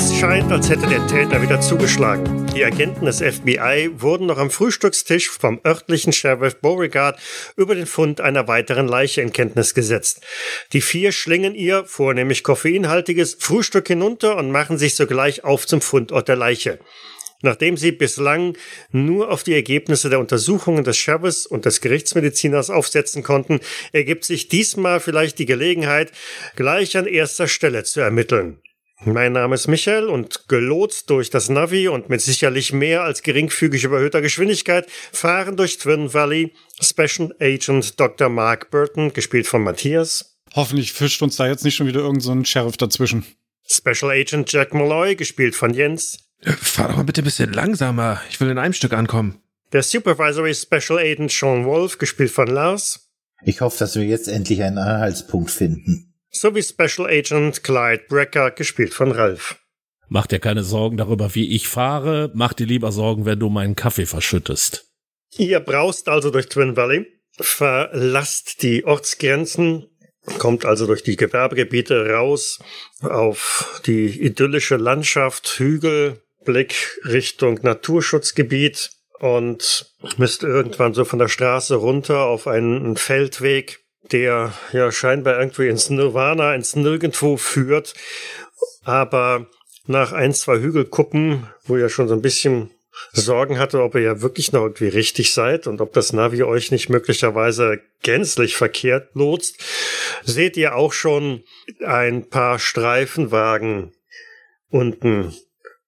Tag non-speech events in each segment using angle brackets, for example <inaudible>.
Es scheint, als hätte der Täter wieder zugeschlagen. Die Agenten des FBI wurden noch am Frühstückstisch vom örtlichen Sheriff Beauregard über den Fund einer weiteren Leiche in Kenntnis gesetzt. Die vier schlingen ihr, vornehmlich koffeinhaltiges, Frühstück hinunter und machen sich sogleich auf zum Fundort der Leiche. Nachdem sie bislang nur auf die Ergebnisse der Untersuchungen des Sheriffs und des Gerichtsmediziners aufsetzen konnten, ergibt sich diesmal vielleicht die Gelegenheit, gleich an erster Stelle zu ermitteln. Mein Name ist Michael und gelotst durch das Navi und mit sicherlich mehr als geringfügig überhöhter Geschwindigkeit fahren durch Twin Valley Special Agent Dr. Mark Burton, gespielt von Matthias. Hoffentlich fischt uns da jetzt nicht schon wieder irgendein so Sheriff dazwischen. Special Agent Jack Malloy, gespielt von Jens. Fahr doch mal bitte ein bisschen langsamer. Ich will in einem Stück ankommen. Der Supervisory Special Agent Sean Wolf, gespielt von Lars. Ich hoffe, dass wir jetzt endlich einen Anhaltspunkt finden sowie Special Agent Clyde Brecker, gespielt von Ralph. Mach dir keine Sorgen darüber, wie ich fahre. Mach dir lieber Sorgen, wenn du meinen Kaffee verschüttest. Ihr braust also durch Twin Valley, verlasst die Ortsgrenzen, kommt also durch die Gewerbegebiete raus auf die idyllische Landschaft, Hügel, Blick Richtung Naturschutzgebiet und müsst irgendwann so von der Straße runter auf einen Feldweg der ja scheinbar irgendwie ins Nirvana, ins Nirgendwo führt. Aber nach ein, zwei Hügelkuppen, wo ihr schon so ein bisschen Sorgen hatte, ob ihr ja wirklich noch irgendwie richtig seid und ob das Navi euch nicht möglicherweise gänzlich verkehrt lotst, seht ihr auch schon ein paar Streifenwagen unten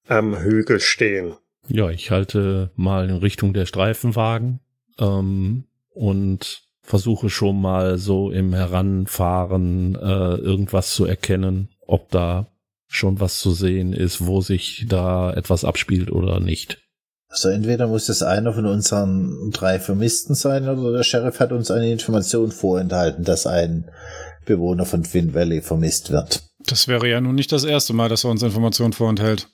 am Hügel stehen. Ja, ich halte mal in Richtung der Streifenwagen ähm, und versuche schon mal so im Heranfahren äh, irgendwas zu erkennen, ob da schon was zu sehen ist, wo sich da etwas abspielt oder nicht. Also entweder muss das einer von unseren drei Vermissten sein oder der Sheriff hat uns eine Information vorenthalten, dass ein Bewohner von Twin Valley vermisst wird. Das wäre ja nun nicht das erste Mal, dass er uns Informationen vorenthält.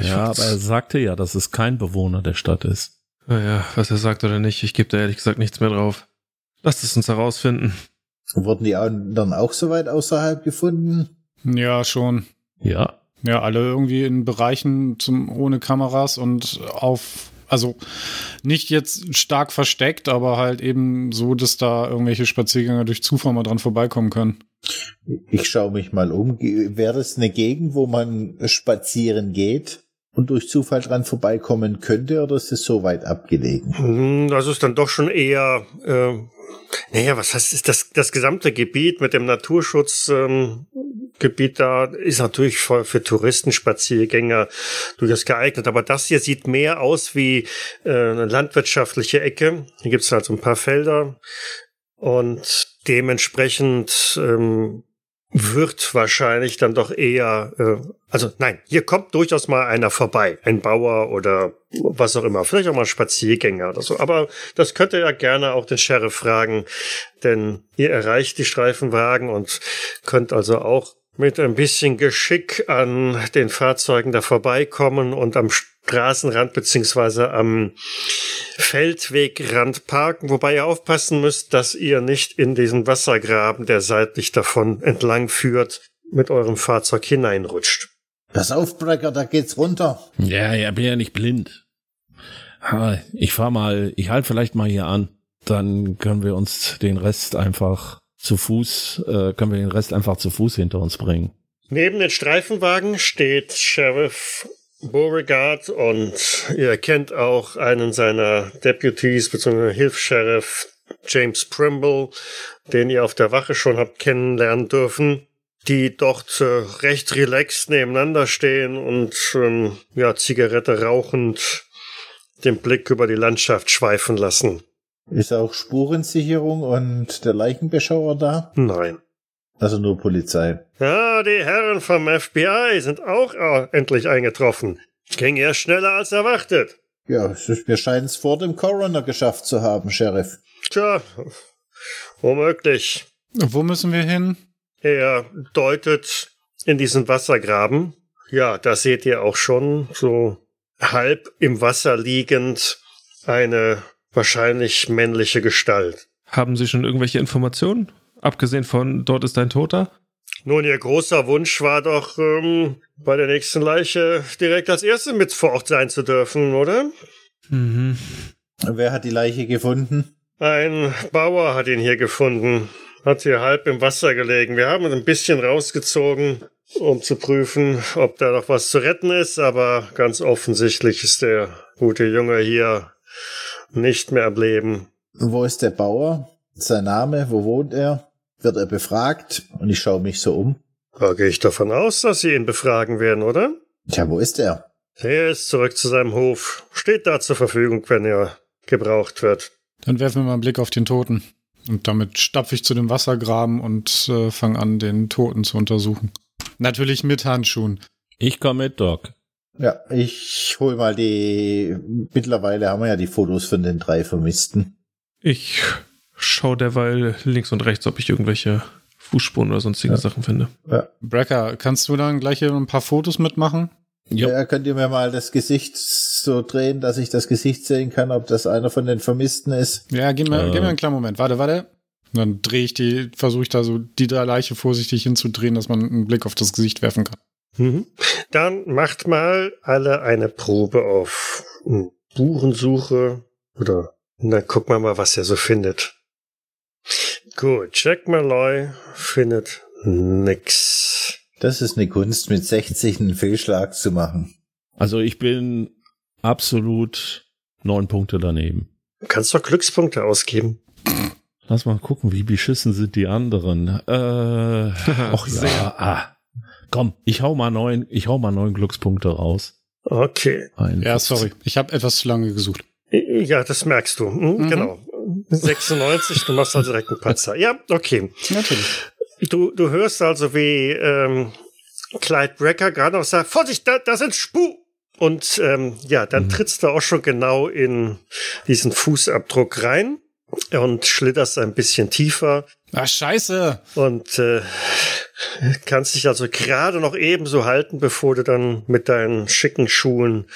Ich ja, aber er sagte ja, dass es kein Bewohner der Stadt ist. Naja, was er sagt oder nicht, ich gebe da ehrlich gesagt nichts mehr drauf. Lasst es uns herausfinden. Wurden die anderen auch so weit außerhalb gefunden? Ja, schon. Ja. Ja, alle irgendwie in Bereichen zum, ohne Kameras und auf, also nicht jetzt stark versteckt, aber halt eben so, dass da irgendwelche Spaziergänger durch Zufall mal dran vorbeikommen können. Ich schaue mich mal um. Wäre es eine Gegend, wo man spazieren geht? und durch Zufall dran vorbeikommen könnte oder ist es so weit abgelegen? Hm, das ist dann doch schon eher äh, naja, was heißt, ist das, das gesamte Gebiet mit dem Naturschutzgebiet ähm, da ist natürlich für, für Touristen, Spaziergänger durchaus geeignet. Aber das hier sieht mehr aus wie äh, eine landwirtschaftliche Ecke. Hier gibt es halt so ein paar Felder und dementsprechend ähm, wird wahrscheinlich dann doch eher, äh, also nein, hier kommt durchaus mal einer vorbei, ein Bauer oder was auch immer, vielleicht auch mal Spaziergänger oder so. Aber das könnt ihr ja gerne auch den Sheriff fragen, denn ihr erreicht die Streifenwagen und könnt also auch mit ein bisschen Geschick an den Fahrzeugen da vorbeikommen und am Straßenrand beziehungsweise am Feldwegrand parken, wobei ihr aufpassen müsst, dass ihr nicht in diesen Wassergraben, der seitlich davon entlang führt, mit eurem Fahrzeug hineinrutscht. Das Aufbrecker, da geht's runter. Ja, ja, bin ja nicht blind. Ich fahr mal, ich halte vielleicht mal hier an. Dann können wir uns den Rest einfach zu Fuß, äh, können wir den Rest einfach zu Fuß hinter uns bringen. Neben den Streifenwagen steht Sheriff Beauregard und ihr kennt auch einen seiner Deputies bzw. Hilfs-Sheriff James Primble, den ihr auf der Wache schon habt kennenlernen dürfen, die dort äh, recht relaxed nebeneinander stehen und ähm, ja Zigarette rauchend den Blick über die Landschaft schweifen lassen. Ist auch Spurensicherung und der Leichenbeschauer da? Nein. Also nur Polizei. Ja, die Herren vom FBI sind auch äh, endlich eingetroffen. Ging ja schneller als erwartet. Ja, wir scheinen es vor dem Coroner geschafft zu haben, Sheriff. Tja, womöglich. Wo müssen wir hin? Er deutet in diesen Wassergraben. Ja, da seht ihr auch schon so halb im Wasser liegend eine wahrscheinlich männliche Gestalt. Haben Sie schon irgendwelche Informationen? Abgesehen von dort ist ein Toter? Nun, Ihr großer Wunsch war doch, ähm, bei der nächsten Leiche direkt als Erste mit vor Ort sein zu dürfen, oder? Mhm. Wer hat die Leiche gefunden? Ein Bauer hat ihn hier gefunden. Hat hier halb im Wasser gelegen. Wir haben ihn ein bisschen rausgezogen, um zu prüfen, ob da noch was zu retten ist, aber ganz offensichtlich ist der gute Junge hier nicht mehr am Leben. Wo ist der Bauer? Sein Name? Wo wohnt er? Wird er befragt? Und ich schaue mich so um. Da gehe ich davon aus, dass Sie ihn befragen werden, oder? Tja, wo ist er? Er ist zurück zu seinem Hof. Steht da zur Verfügung, wenn er gebraucht wird. Dann werfen wir mal einen Blick auf den Toten. Und damit stapfe ich zu dem Wassergraben und äh, fange an, den Toten zu untersuchen. Natürlich mit Handschuhen. Ich komme mit, Doc. Ja, ich hol mal die. Mittlerweile haben wir ja die Fotos von den drei Vermissten. Ich schaue derweil links und rechts, ob ich irgendwelche Fußspuren oder sonstige Ja. Sachen finde. Ja. Brecker, kannst du dann gleich hier ein paar Fotos mitmachen? Ja. Ja, könnt ihr mir mal das Gesicht so drehen, dass ich das Gesicht sehen kann, ob das einer von den Vermissten ist? Ja, gib mir, Äh. gib mir einen kleinen Moment. Warte, warte. Und dann drehe ich die, versuche ich da so die drei Leiche vorsichtig hinzudrehen, dass man einen Blick auf das Gesicht werfen kann. Mhm. Dann macht mal alle eine Probe auf Burensuche oder na guck mal mal, was er so findet. Gut, Jack Malloy findet nix. Das ist eine Kunst, mit 60 einen Fehlschlag zu machen. Also ich bin absolut neun Punkte daneben. Du kannst doch Glückspunkte ausgeben. Lass mal gucken, wie beschissen sind die anderen. Äh, <laughs> ach Sehr. ja. Ah. Komm, ich hau mal neun, ich hau mal neun Glückspunkte raus. Okay. Ein Ja, sorry. Ich habe etwas zu lange gesucht. Ja, das merkst du. Hm, Mhm. Genau. 96, du machst also direkt einen Patzer. Ja, okay. Natürlich. Du, du hörst also, wie ähm, Clyde Brecker gerade noch sagt, Vorsicht, da, da sind Spu! Und ähm, ja, dann trittst du auch schon genau in diesen Fußabdruck rein und schlitterst ein bisschen tiefer Ach, scheiße. und äh, kannst dich also gerade noch ebenso halten, bevor du dann mit deinen schicken Schuhen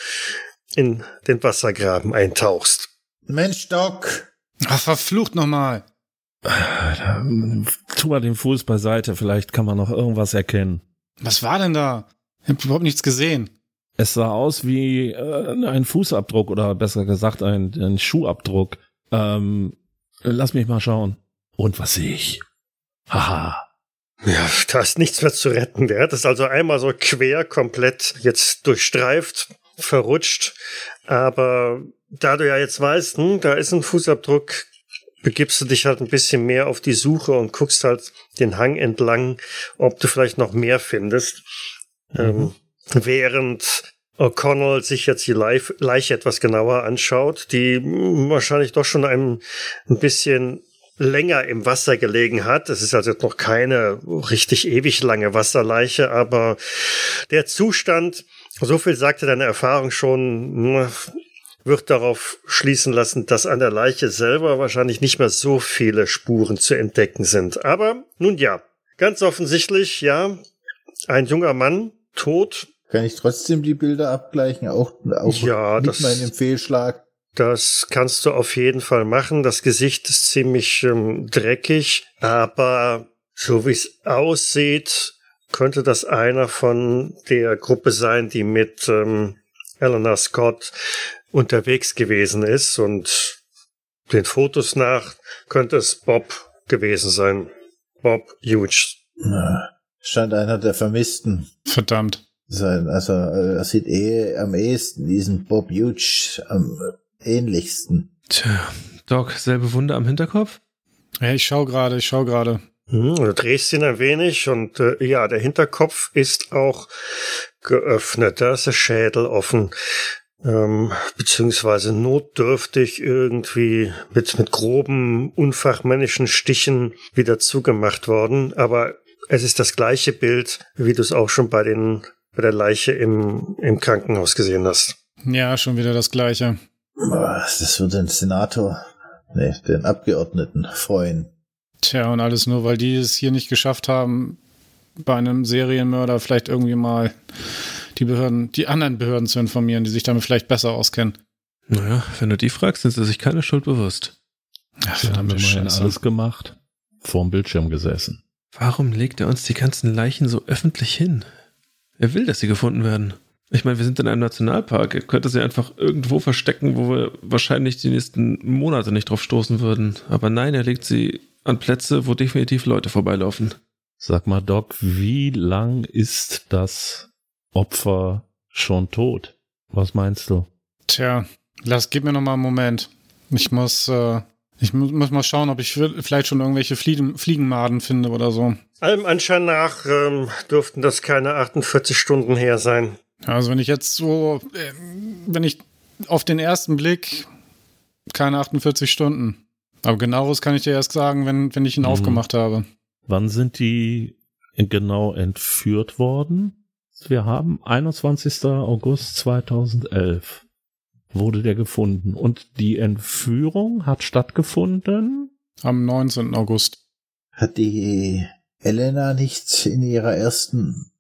in den Wassergraben eintauchst. Mensch, Doc! Ach, verflucht nochmal. Tu mal den Fuß beiseite, vielleicht kann man noch irgendwas erkennen. Was war denn da? Ich hab überhaupt nichts gesehen. Es sah aus wie äh, ein Fußabdruck oder besser gesagt ein, ein Schuhabdruck. Ähm, lass mich mal schauen. Und was sehe ich? Haha. Ja, da ist nichts mehr zu retten. Der hat es also einmal so quer komplett jetzt durchstreift, verrutscht. Aber da du ja jetzt weißt, hm, da ist ein Fußabdruck, begibst du dich halt ein bisschen mehr auf die Suche und guckst halt den Hang entlang, ob du vielleicht noch mehr findest. Ähm, während O'Connell sich jetzt die Leiche etwas genauer anschaut, die hm, wahrscheinlich doch schon ein, ein bisschen länger im Wasser gelegen hat. Es ist also noch keine richtig ewig lange Wasserleiche, aber der Zustand, so viel sagte deine Erfahrung schon, hm, wird darauf schließen lassen, dass an der Leiche selber wahrscheinlich nicht mehr so viele Spuren zu entdecken sind. Aber nun ja, ganz offensichtlich, ja, ein junger Mann, tot, Kann ich trotzdem die Bilder abgleichen, auch, auch Ja, mit das- meinem Fehlschlag? Das kannst du auf jeden Fall machen. Das Gesicht ist ziemlich ähm, dreckig, aber so wie es aussieht, könnte das einer von der Gruppe sein, die mit ähm, Eleanor Scott unterwegs gewesen ist. Und den Fotos nach könnte es Bob gewesen sein. Bob Huge. Na, Scheint einer der Vermissten Verdammt. sein. Also äh, er sieht eh am ehesten diesen Bob Huge am ähnlichsten. Tja, Doc, selbe Wunde am Hinterkopf? Ja, ich schau gerade, ich schau gerade. Hm, Du drehst ihn ein wenig und äh, ja, der Hinterkopf ist auch geöffnet. Da ist der Schädel offen. Ähm, beziehungsweise notdürftig irgendwie mit, mit groben, unfachmännischen Stichen wieder zugemacht worden. Aber es ist das gleiche Bild, wie du es auch schon bei den, bei der Leiche im, im Krankenhaus gesehen hast. Ja, schon wieder das Gleiche. Das wird den Senator, nee, den Abgeordneten freuen. Tja, und alles nur, weil die es hier nicht geschafft haben, bei einem Serienmörder vielleicht irgendwie mal die Behörden, die anderen Behörden zu informieren, die sich damit vielleicht besser auskennen. Naja, wenn du die fragst, sind sie sich keine Schuld bewusst. Ach, Wir haben Scheiße. alles gemacht. Vorm Bildschirm gesessen. Warum legt er uns die ganzen Leichen so öffentlich hin? Er will, dass sie gefunden werden. Ich meine, wir sind in einem Nationalpark. Er könnte sie einfach irgendwo verstecken, wo wir wahrscheinlich die nächsten Monate nicht drauf stoßen würden. Aber nein, er legt sie an Plätze, wo definitiv Leute vorbeilaufen. Sag mal, Doc, wie lang ist das Opfer schon tot? Was meinst du? Tja, lass, gib mir noch mal einen Moment. Ich muss, äh, ich mu muss mal schauen, ob ich vielleicht schon irgendwelche Fliegen Fliegenmaden finde oder so. Allem Anschein nach ähm, dürften das keine 48 Stunden her sein. Also wenn ich jetzt so, äh, wenn ich auf den ersten Blick keine 48 Stunden. Aber genaueres kann ich dir erst sagen, wenn, wenn ich ihn Mhm. aufgemacht habe. Wann sind die genau entführt worden? Wir haben 21. August 2011 wurde der gefunden und die Entführung hat stattgefunden. Am 19. August. Hat die Elena nicht in ihrer ersten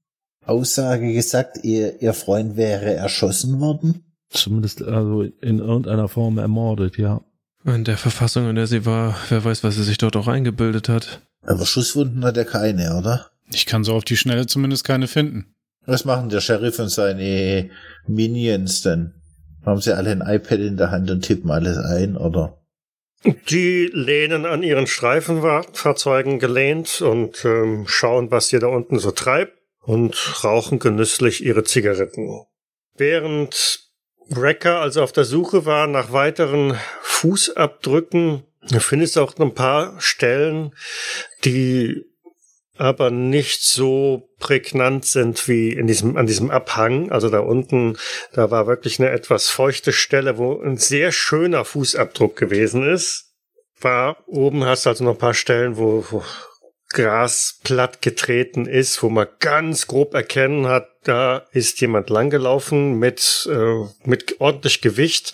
Aussage gesagt, ihr, ihr Freund wäre erschossen worden? Zumindest also in irgendeiner Form ermordet, ja. In der Verfassung, in der sie war, wer weiß, was sie sich dort auch eingebildet hat. Aber Schusswunden hat er keine, oder? Ich kann so auf die Schnelle zumindest keine finden. Was machen der Sheriff und seine Minions denn? Haben sie alle ein iPad in der Hand und tippen alles ein, oder? Die lehnen an ihren Streifenfahrzeugen gelehnt und ähm, schauen, was ihr da unten so treibt und rauchen genüsslich ihre Zigaretten. Während Wrecker also auf der Suche war nach weiteren Fußabdrücken, findest du auch ein paar Stellen, die aber nicht so prägnant sind wie in diesem, an diesem Abhang. Also da unten, da war wirklich eine etwas feuchte Stelle, wo ein sehr schöner Fußabdruck gewesen ist. War oben hast du also noch ein paar Stellen, wo, wo Gras platt getreten ist, wo man ganz grob erkennen hat, da ist jemand langgelaufen mit, äh, mit ordentlich Gewicht.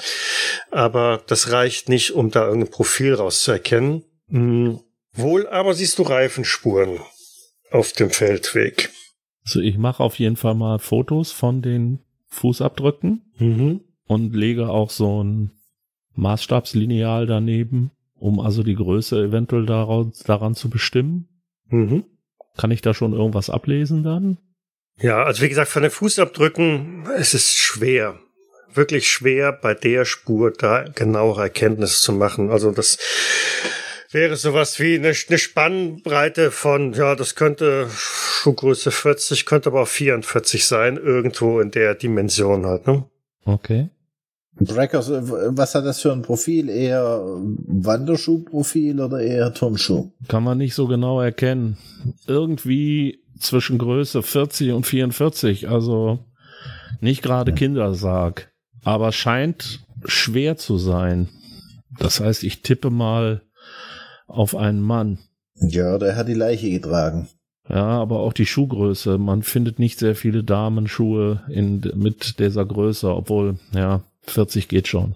Aber das reicht nicht, um da irgendein Profil rauszuerkennen. Hm. Wohl aber siehst du Reifenspuren auf dem Feldweg. Also ich mache auf jeden Fall mal Fotos von den Fußabdrücken Mhm. und lege auch so ein Maßstabslineal daneben, um also die Größe eventuell daraus, daran zu bestimmen. Mhm. Kann ich da schon irgendwas ablesen dann? Ja, also wie gesagt, von den Fußabdrücken, es ist schwer. Wirklich schwer, bei der Spur da genauere Erkenntnisse zu machen. Also das wäre sowas wie eine, eine Spannbreite von, ja, das könnte Schuhgröße 40, könnte aber auch 44 sein, irgendwo in der Dimension halt, ne? Okay. Breckers, was hat das für ein Profil? Eher Wanderschuhprofil oder eher Turnschuh? Kann man nicht so genau erkennen. Irgendwie zwischen Größe 40 und 44, also nicht gerade Kindersarg, aber scheint schwer zu sein. Das heißt, ich tippe mal auf einen Mann. Ja, der hat die Leiche getragen. Ja, aber auch die Schuhgröße. Man findet nicht sehr viele Damenschuhe in, mit dieser Größe, obwohl, ja, 40 geht schon.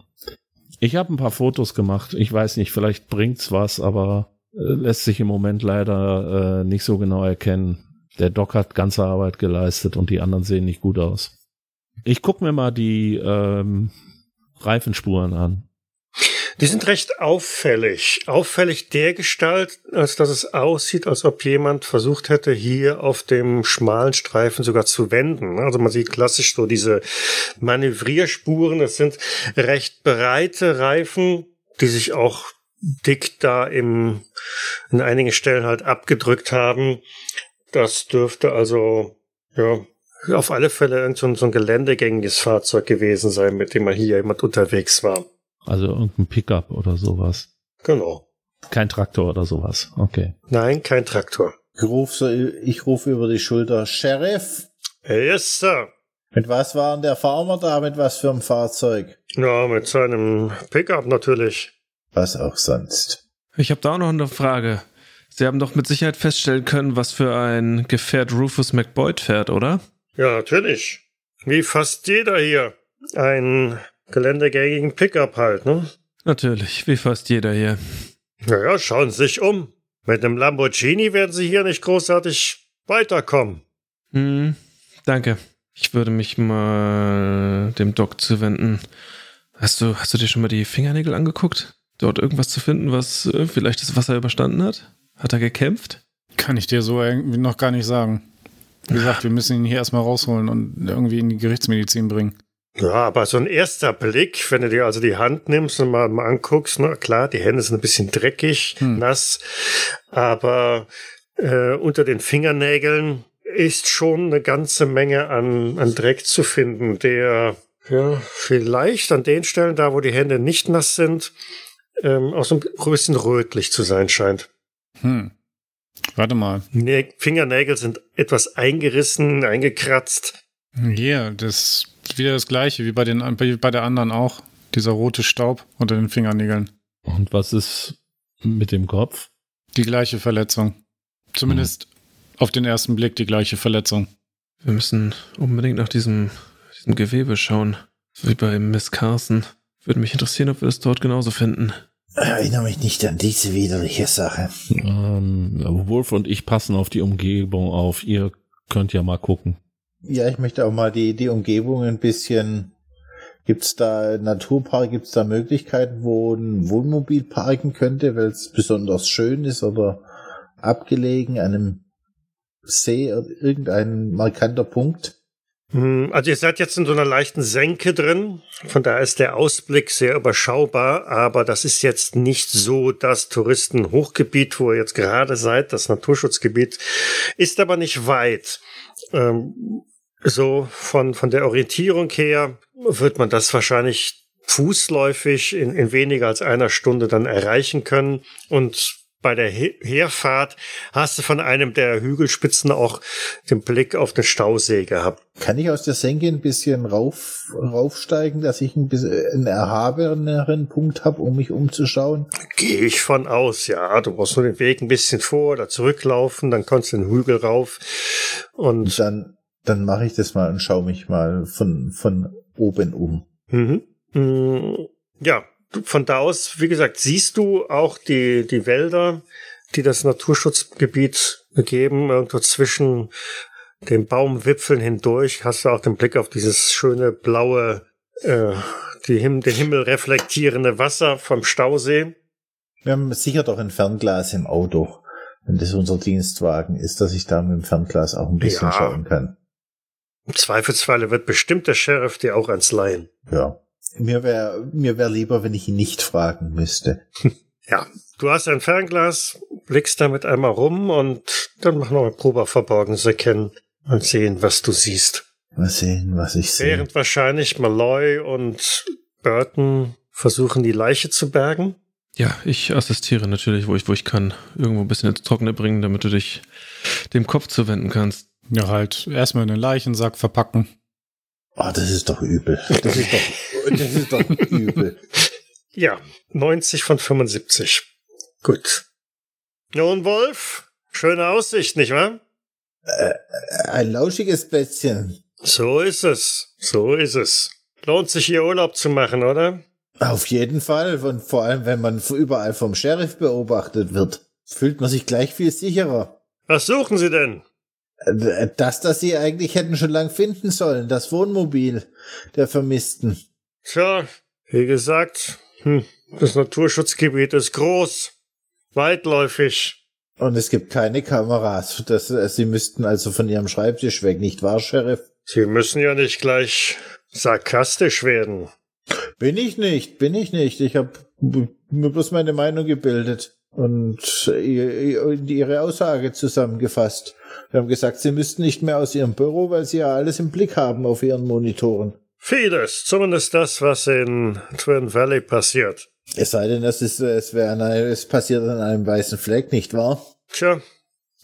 Ich habe ein paar Fotos gemacht. Ich weiß nicht, vielleicht bringt's was, aber äh, lässt sich im Moment leider äh, nicht so genau erkennen. Der Doc hat ganze Arbeit geleistet und die anderen sehen nicht gut aus. Ich guck mir mal die ähm, Reifenspuren an. Die sind recht auffällig. Auffällig der Gestalt, als dass es aussieht, als ob jemand versucht hätte, hier auf dem schmalen Streifen sogar zu wenden. Also man sieht klassisch so diese Manövrierspuren. Es sind recht breite Reifen, die sich auch dick da im, in einigen Stellen halt abgedrückt haben. Das dürfte also, ja, auf alle Fälle so ein, geländegängiges Fahrzeug gewesen sein, mit dem mal hier jemand unterwegs war. Also irgendein Pickup oder sowas. Genau. Kein Traktor oder sowas. Okay. Nein, kein Traktor. Ich rufe ich rufe über die Schulter, Sheriff, Yes, Sir. mit was war denn der Farmer da? Mit was für einem Fahrzeug? Ja, mit seinem Pickup natürlich. Was auch sonst. Ich habe da auch noch eine Frage. Sie haben doch mit Sicherheit feststellen können, was für ein Gefährt Rufus McBoyd fährt, oder? Ja, natürlich. Wie fast jeder hier. Ein geländegängigen Pickup halt, ne? Natürlich, wie fast jeder hier. Naja, schauen Sie sich um. Mit einem Lamborghini werden Sie hier nicht großartig weiterkommen. Hm, danke. Ich würde mich mal dem Doc zuwenden. Hast du, hast du dir schon mal die Fingernägel angeguckt? Dort irgendwas zu finden, was äh, vielleicht das Wasser überstanden hat? Hat er gekämpft? Kann ich dir so irgendwie noch gar nicht sagen. Wie gesagt, wir müssen ihn hier erstmal rausholen und irgendwie in die Gerichtsmedizin bringen. Ja, aber so ein erster Blick, wenn du dir also die Hand nimmst und mal, mal anguckst, na klar, die Hände sind ein bisschen dreckig, Hm. nass, aber äh, unter den Fingernägeln ist schon eine ganze Menge an, an Dreck zu finden, der ja vielleicht an den Stellen, da wo die Hände nicht nass sind, ähm, auch so ein bisschen rötlich zu sein scheint. Hm. Warte mal. Nä Fingernägel sind etwas eingerissen, eingekratzt. Hier, das ist wieder das gleiche wie bei, den, wie bei der anderen auch. Dieser rote Staub unter den Fingernägeln. Und was ist mit dem Kopf? Die gleiche Verletzung. Zumindest auf den ersten Blick die gleiche Verletzung. Wir müssen unbedingt nach diesem, diesem Gewebe schauen. Wie bei Miss Carson. Würde mich interessieren, ob wir das dort genauso finden. Erinnere mich nicht an diese widerliche Sache. Ähm, Wolf und ich passen auf die Umgebung auf. Ihr könnt ja mal gucken. Ja, ich möchte auch mal die, die Umgebung ein bisschen. Gibt's da Naturpark, gibt's da Möglichkeiten, wo ein Wohnmobil parken könnte, weil es besonders schön ist oder abgelegen einem See oder irgendein markanter Punkt? Hm, Also ihr seid jetzt in so einer leichten Senke drin, von daher ist der Ausblick sehr überschaubar, aber das ist jetzt nicht so das Touristenhochgebiet, wo ihr jetzt gerade seid, das Naturschutzgebiet, ist aber nicht weit. Ähm, so von, von der Orientierung her wird man das wahrscheinlich fußläufig in, in weniger als einer Stunde dann erreichen können. Und bei der He Herfahrt hast du von einem der Hügelspitzen auch den Blick auf den Stausee gehabt. Kann ich aus der Senke ein bisschen rauf, raufsteigen, dass ich ein bisschen einen erhabeneren Punkt habe, um mich umzuschauen? Gehe ich von aus, ja. Du musst nur den Weg ein bisschen vor oder zurücklaufen, dann kommst du den Hügel rauf. Und Und dann, dann mache ich das mal und schaue mich mal von, von oben um. mhm. Mm, ja, von da aus, wie gesagt, siehst du auch die, die Wälder, die das Naturschutzgebiet geben, irgendwo zwischen den Baumwipfeln hindurch hast du auch den Blick auf dieses schöne blaue, äh, die Him den Himmel reflektierende Wasser vom Stausee. Wir haben sicher doch ein Fernglas im Auto, wenn das unser Dienstwagen ist, dass ich da mit dem Fernglas auch ein bisschen Ja. schauen kann. Im Zweifelsfalle wird bestimmt der Sheriff dir auch ans Leihen. Ja. Mir wäre mir wär lieber, wenn ich ihn nicht fragen müsste. <laughs> Ja, du hast ein Fernglas, blickst damit einmal rum und dann mach noch eine Probe auf Verborgenes erkennen und sehen, was du siehst. Mal sehen, was ich sehe. Während wahrscheinlich Malloy und Burton versuchen, die Leiche zu bergen. Ja, ich assistiere natürlich, wo ich, wo ich kann. Irgendwo ein bisschen ins Trockene bringen, damit du dich dem Kopf zuwenden kannst. Ja, halt erstmal in den Leichensack verpacken. Oh, das ist doch übel. Das ist doch, das ist doch <laughs> übel. Ja, 90 von 75. Gut. Nun, Wolf, schöne Aussicht, nicht wahr? Ein lauschiges Plätzchen. So ist es. So ist es. Lohnt sich hier Urlaub zu machen, oder? Auf jeden Fall. Und vor allem, wenn man überall vom Sheriff beobachtet wird, fühlt man sich gleich viel sicherer. Was suchen Sie denn? Äh, Das, das sie eigentlich hätten schon lang finden sollen, das Wohnmobil der Vermissten. Tja, wie gesagt, hm, das Naturschutzgebiet ist groß, weitläufig. Und es gibt keine Kameras. Das, äh, sie müssten also von ihrem Schreibtisch weg, nicht wahr, Sheriff? Sie müssen ja nicht gleich sarkastisch werden. Bin ich nicht, bin ich nicht. Ich habe mir bloß meine Meinung gebildet und ihr- ihre Aussage zusammengefasst. Wir haben gesagt, sie müssten nicht mehr aus ihrem Büro, weil sie ja alles im Blick haben auf ihren Monitoren. Vieles, zumindest das, was in Twin Valley passiert. Es sei denn, es, ist, es, wäre an es passiert an einem weißen Fleck, nicht wahr? Tja,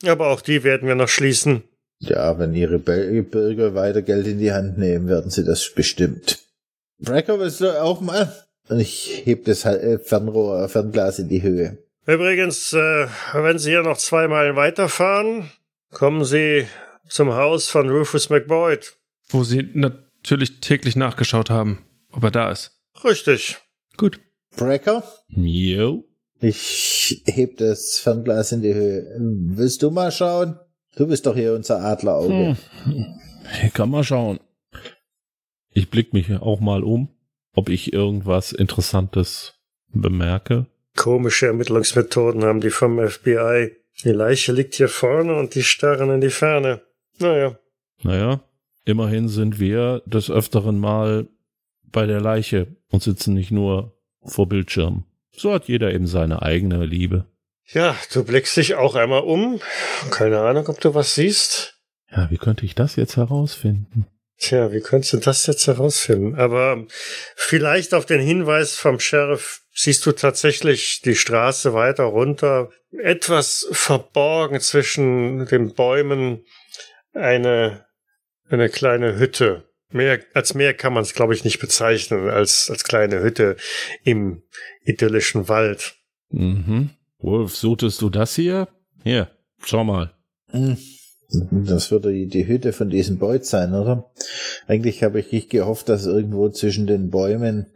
aber auch die werden wir noch schließen. Ja, wenn ihre Bürger weiter Geld in die Hand nehmen, werden sie das bestimmt. Brecker, willst du auch mal? Und ich heb das äh, Fernrohr, Fernglas in die Höhe. Übrigens, äh, wenn Sie hier noch zwei Meilen weiterfahren, kommen Sie zum Haus von Rufus McBoyd. Wo sie natürlich täglich nachgeschaut haben, ob er da ist. Richtig. Gut. Brecker, Jo. ich heb das Fernglas in die Höhe. Willst du mal schauen? Du bist doch hier unser Adlerauge. Hm. Kann mal schauen. Ich blick mich auch mal um, ob ich irgendwas Interessantes bemerke. Komische Ermittlungsmethoden haben die vom FBI. Die Leiche liegt hier vorne und die starren in die Ferne. Naja. Naja, immerhin sind wir des Öfteren mal bei der Leiche und sitzen nicht nur vor Bildschirm. So hat jeder eben seine eigene Liebe. Ja, du blickst dich auch einmal um. Keine Ahnung, ob du was siehst. Ja, wie könnte ich das jetzt herausfinden? Tja, wie könntest du das jetzt herausfinden? Aber vielleicht auf den Hinweis vom Sheriff siehst du tatsächlich die Straße weiter runter, etwas verborgen zwischen den Bäumen, eine, eine kleine Hütte. Mehr, als mehr kann man es, glaube ich, nicht bezeichnen, als, als kleine Hütte im idyllischen Wald. Mhm. Wolf, suchtest du das hier? Hier, schau mal. Hm. Das würde die, die Hütte von diesem Beut sein, oder? Eigentlich habe ich nicht gehofft, dass irgendwo zwischen den Bäumen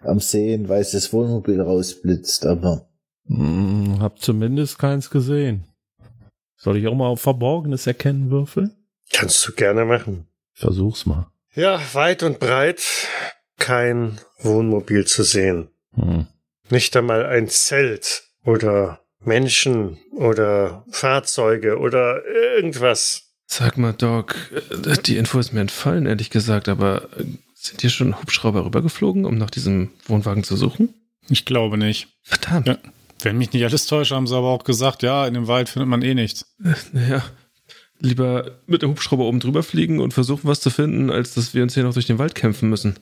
am See ein weißes Wohnmobil rausblitzt, aber. Hm, hab zumindest keins gesehen. Soll ich auch mal auf Verborgenes erkennen würfeln? Kannst du gerne machen. Versuch's mal. Ja, weit und breit kein Wohnmobil zu sehen. Hm. Nicht einmal ein Zelt oder Menschen oder Fahrzeuge oder irgendwas. Sag mal, Doc, äh, die Info ist mir entfallen, ehrlich gesagt, aber äh, sind hier schon Hubschrauber rübergeflogen, um nach diesem Wohnwagen zu suchen? Ich glaube nicht. Verdammt. Ja. Wenn mich nicht alles täuscht, haben sie aber auch gesagt, ja, in dem Wald findet man eh nichts. Äh, naja, lieber mit dem Hubschrauber oben drüber fliegen und versuchen, was zu finden, als dass wir uns hier noch durch den Wald kämpfen müssen.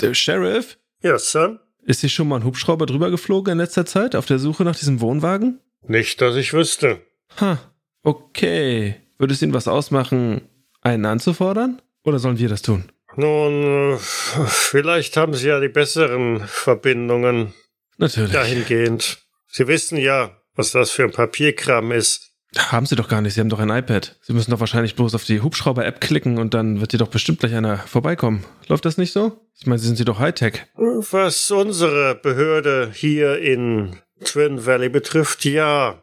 Der Sheriff? Ja, Sir? Ist hier schon mal ein Hubschrauber drüber geflogen in letzter Zeit auf der Suche nach diesem Wohnwagen? Nicht, dass ich wüsste. Ha, okay. Würde es Ihnen was ausmachen, einen anzufordern? Oder sollen wir das tun? Nun, äh, vielleicht haben Sie ja die besseren Verbindungen Natürlich. dahingehend. Sie wissen ja, was das für ein Papierkram ist. Haben Sie doch gar nicht, Sie haben doch ein iPad. Sie müssen doch wahrscheinlich bloß auf die Hubschrauber-App klicken und dann wird hier doch bestimmt gleich einer vorbeikommen. Läuft das nicht so? Ich meine, Sie sind Sie doch Hightech. Was unsere Behörde hier in Twin Valley betrifft, ja.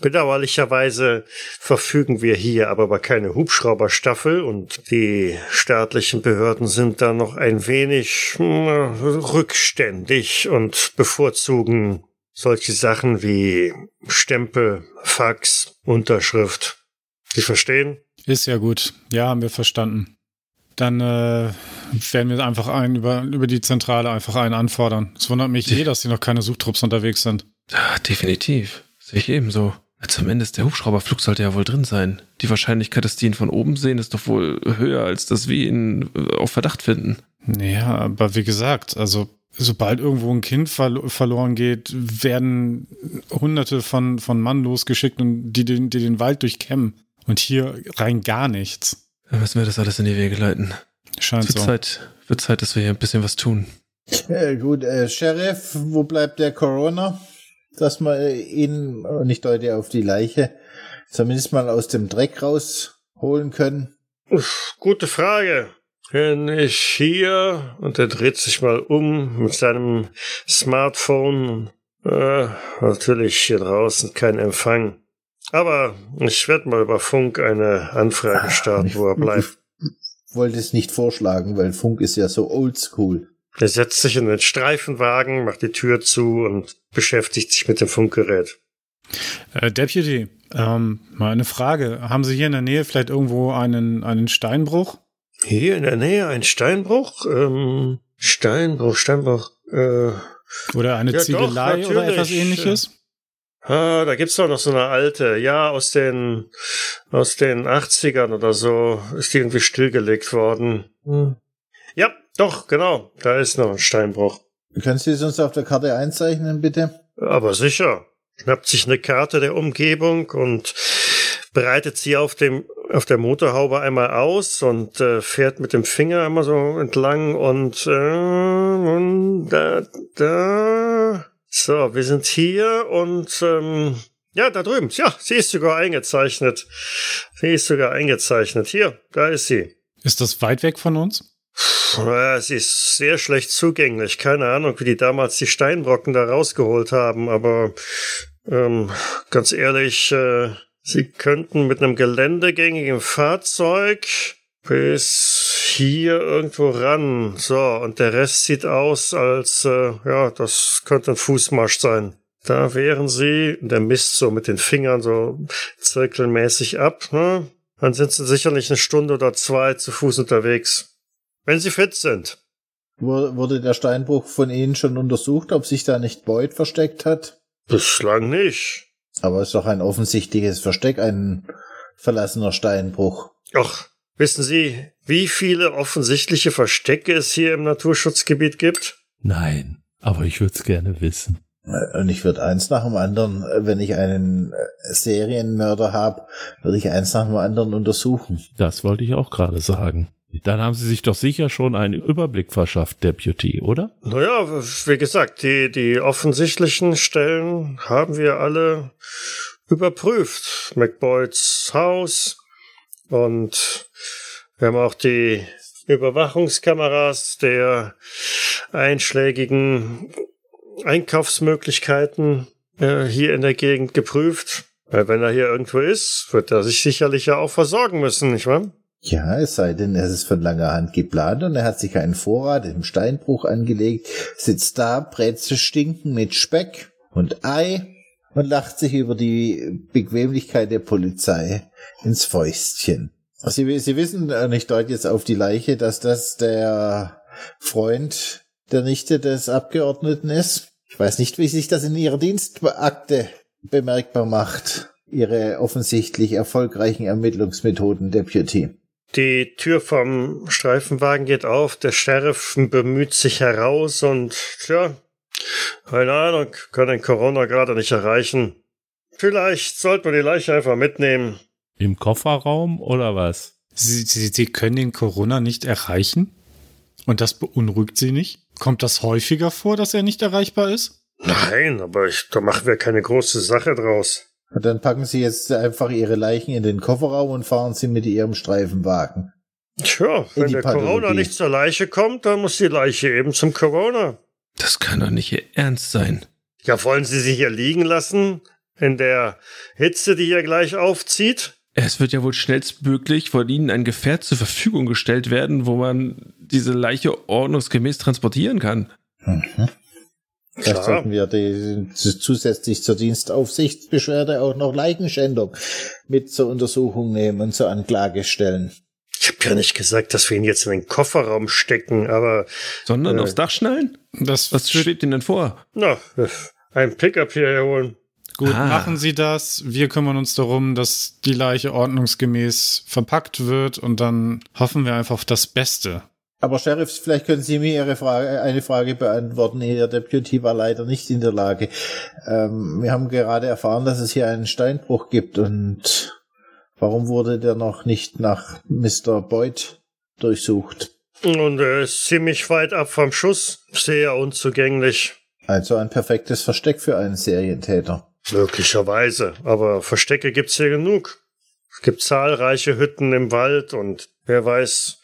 Bedauerlicherweise verfügen wir hier aber über keine Hubschrauberstaffel und die staatlichen Behörden sind da noch ein wenig hm, rückständig und bevorzugen solche Sachen wie Stempel, Fax, Unterschrift. Sie verstehen? Ist ja gut. Ja, haben wir verstanden. Dann äh, werden wir einfach einen über, über die Zentrale einfach einen anfordern. Es wundert mich eh, dass hier noch keine Suchtrupps unterwegs sind. Ja, definitiv. Sehe ich ebenso. Zumindest der Hubschrauberflug sollte ja wohl drin sein. Die Wahrscheinlichkeit, dass die ihn von oben sehen, ist doch wohl höher, als dass wir ihn äh, auf Verdacht finden. Ja, aber wie gesagt, also sobald irgendwo ein Kind verlo verloren geht, werden hunderte von, von Mann losgeschickt und die den, die den Wald durchkämmen. Und hier rein gar nichts. Dann müssen wir das alles in die Wege leiten. Scheint Es wird, so. Zeit, wird Zeit, dass wir hier ein bisschen was tun. Ja, gut, äh, Sheriff, wo bleibt der Corona? Dass wir äh, ihn, äh, nicht Leute auf die Leiche, zumindest mal aus dem Dreck rausholen können. Uff, gute Frage. Bin ich hier und er dreht sich mal um mit seinem Smartphone. Äh, natürlich hier draußen kein Empfang. Aber ich werde mal über Funk eine Anfrage starten, wo er <laughs> bleibt. Wollte es nicht vorschlagen, weil Funk ist ja so oldschool. Er setzt sich in den Streifenwagen, macht die Tür zu und beschäftigt sich mit dem Funkgerät. Äh, Deputy, ähm, mal eine Frage. Haben Sie hier in der Nähe vielleicht irgendwo einen, einen Steinbruch? Hier in der Nähe ein Steinbruch? Ähm, Steinbruch, Steinbruch. Äh, Oder eine Ja, doch, Ziegelei oder etwas ähnliches? Ah, da gibt's doch noch so eine alte, ja, aus den, aus den 80ern oder so, ist die irgendwie stillgelegt worden. Hm. Ja, doch, genau, da ist noch ein Steinbruch. Können Sie es uns auf der Karte einzeichnen, bitte? Aber sicher. Schnappt sich eine Karte der Umgebung und breitet sie auf dem, auf der Motorhaube einmal aus und äh, fährt mit dem Finger einmal so entlang und, äh, und da, da. So, wir sind hier und ähm, ja, da drüben. Ja, sie ist sogar eingezeichnet. Sie ist sogar eingezeichnet. Hier, da ist sie. Ist das weit weg von uns? Ja, sie ist sehr schlecht zugänglich. Keine Ahnung, wie die damals die Steinbrocken da rausgeholt haben, aber ähm, ganz ehrlich, äh, sie könnten mit einem geländegängigen Fahrzeug bis hier irgendwo ran. So, und der Rest sieht aus, als äh, ja, das könnte ein Fußmarsch sein. da wären sie, der misst so mit den Fingern so zirkelmäßig ab, ne? Dann sind sie sicherlich eine Stunde oder zwei zu Fuß unterwegs. Wenn sie fit sind. Wurde der Steinbruch von Ihnen schon untersucht, ob sich da nicht Boyd versteckt hat? Bislang nicht. Aber es ist doch ein offensichtliches Versteck, ein verlassener Steinbruch. Ach, wissen Sie, wie viele offensichtliche Verstecke es hier im Naturschutzgebiet gibt? Nein, aber ich würde es gerne wissen. Und ich würde eins nach dem anderen, wenn ich einen Serienmörder habe, würde ich eins nach dem anderen untersuchen. Das wollte ich auch gerade sagen. Dann haben Sie sich doch sicher schon einen Überblick verschafft, Deputy, oder? Naja, wie gesagt, die, die offensichtlichen Stellen haben wir alle überprüft. McBoyds Haus und wir haben auch die Überwachungskameras der einschlägigen Einkaufsmöglichkeiten äh, hier in der Gegend geprüft. Weil wenn er hier irgendwo ist, wird er sich sicherlich ja auch versorgen müssen, nicht wahr? Ja, es sei denn, es ist von langer Hand geplant und er hat sich einen Vorrat im Steinbruch angelegt, sitzt da, Brezel stinken mit Speck und Ei und lacht sich über die Bequemlichkeit der Polizei ins Fäustchen. Sie, Sie wissen, und ich deute jetzt auf die Leiche, dass das der Freund der Nichte des Abgeordneten ist. Ich weiß nicht, wie sich das in Ihrer Dienstakte bemerkbar macht. Ihre offensichtlich erfolgreichen Ermittlungsmethoden, Deputy. Die Tür vom Streifenwagen geht auf, der Sheriff bemüht sich heraus und, tja, keine Ahnung, kann den Corona gerade nicht erreichen. Vielleicht sollten wir die Leiche einfach mitnehmen. Im Kofferraum oder was? Sie, Sie, Sie können den Corona nicht erreichen? Und das beunruhigt Sie nicht? Kommt das häufiger vor, dass er nicht erreichbar ist? Nein, aber ich, da machen wir keine große Sache draus. Und dann packen sie jetzt einfach ihre Leichen in den Kofferraum und fahren sie mit ihrem Streifenwagen. Tja, wenn der Pathologie. Corona nicht zur Leiche kommt, dann muss die Leiche eben zum Corona. Das kann doch nicht Ihr Ernst sein. Ja, wollen Sie sie hier liegen lassen? In der Hitze, die hier gleich aufzieht? Es wird ja wohl schnellstmöglich von Ihnen ein Gefährt zur Verfügung gestellt werden, wo man diese Leiche ordnungsgemäß transportieren kann. Mhm. Vielleicht Klar. sollten wir die, zusätzlich zur Dienstaufsichtsbeschwerde auch noch Leichenschändung mit zur Untersuchung nehmen und zur Anklage stellen. Ich habe ja nicht gesagt, dass wir ihn jetzt in den Kofferraum stecken, aber Sondern Äh. aufs Dach schnallen? Das Was schwebt Ihnen denn vor? na, ein Pickup hierher holen. Gut, Ah. machen Sie das. Wir kümmern uns darum, dass die Leiche ordnungsgemäß verpackt wird und dann hoffen wir einfach auf das Beste. Aber Sheriff, vielleicht können Sie mir Ihre Frage, eine Frage beantworten. Ihr Deputy war leider nicht in der Lage. Ähm, wir haben gerade erfahren, dass es hier einen Steinbruch gibt und warum wurde der noch nicht nach Mr. Boyd durchsucht? Und er ist ziemlich weit ab vom Schuss, sehr unzugänglich. Also ein perfektes Versteck für einen Serientäter. Möglicherweise, aber Verstecke gibt's hier genug. Es gibt zahlreiche Hütten im Wald und wer weiß,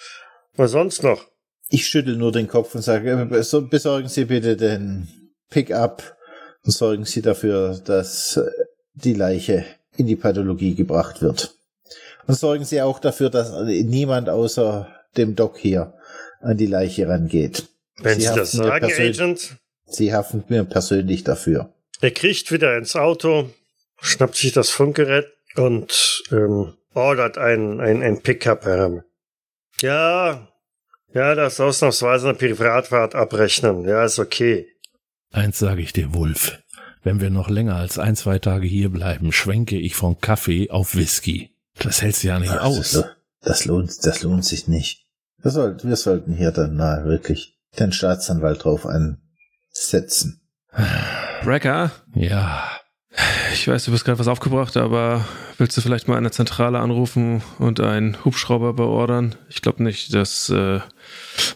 was sonst noch. Ich schüttel nur den Kopf und sage, äh, beso- besorgen Sie bitte den Pickup und sorgen Sie dafür, dass äh, die Leiche in die Pathologie gebracht wird. Und sorgen Sie auch dafür, dass niemand außer dem Doc hier an die Leiche rangeht. Wenn Sie, Sie das sagen, Agent. Sie haften mir persönlich dafür. Er kriecht wieder ins Auto, schnappt sich das Funkgerät und ähm, ordert ein, ein, ein Pickup heran. Ja, ja, das ausnahmsweise eine Privatfahrt abrechnen. Ja, ist okay. Eins sage ich dir, Wulf. Wenn wir noch länger als ein, zwei Tage hier bleiben, schwenke ich von Kaffee auf Whisky. Das hältst du ja nicht Ach, aus. Das, das lohnt, das lohnt sich nicht. Wir sollten, wir sollten hier dann mal wirklich den Staatsanwalt drauf ansetzen. Wrecker, Ja, ich weiß, du bist gerade was aufgebracht, aber willst du vielleicht mal eine Zentrale anrufen und einen Hubschrauber beordern? Ich glaube nicht, dass äh,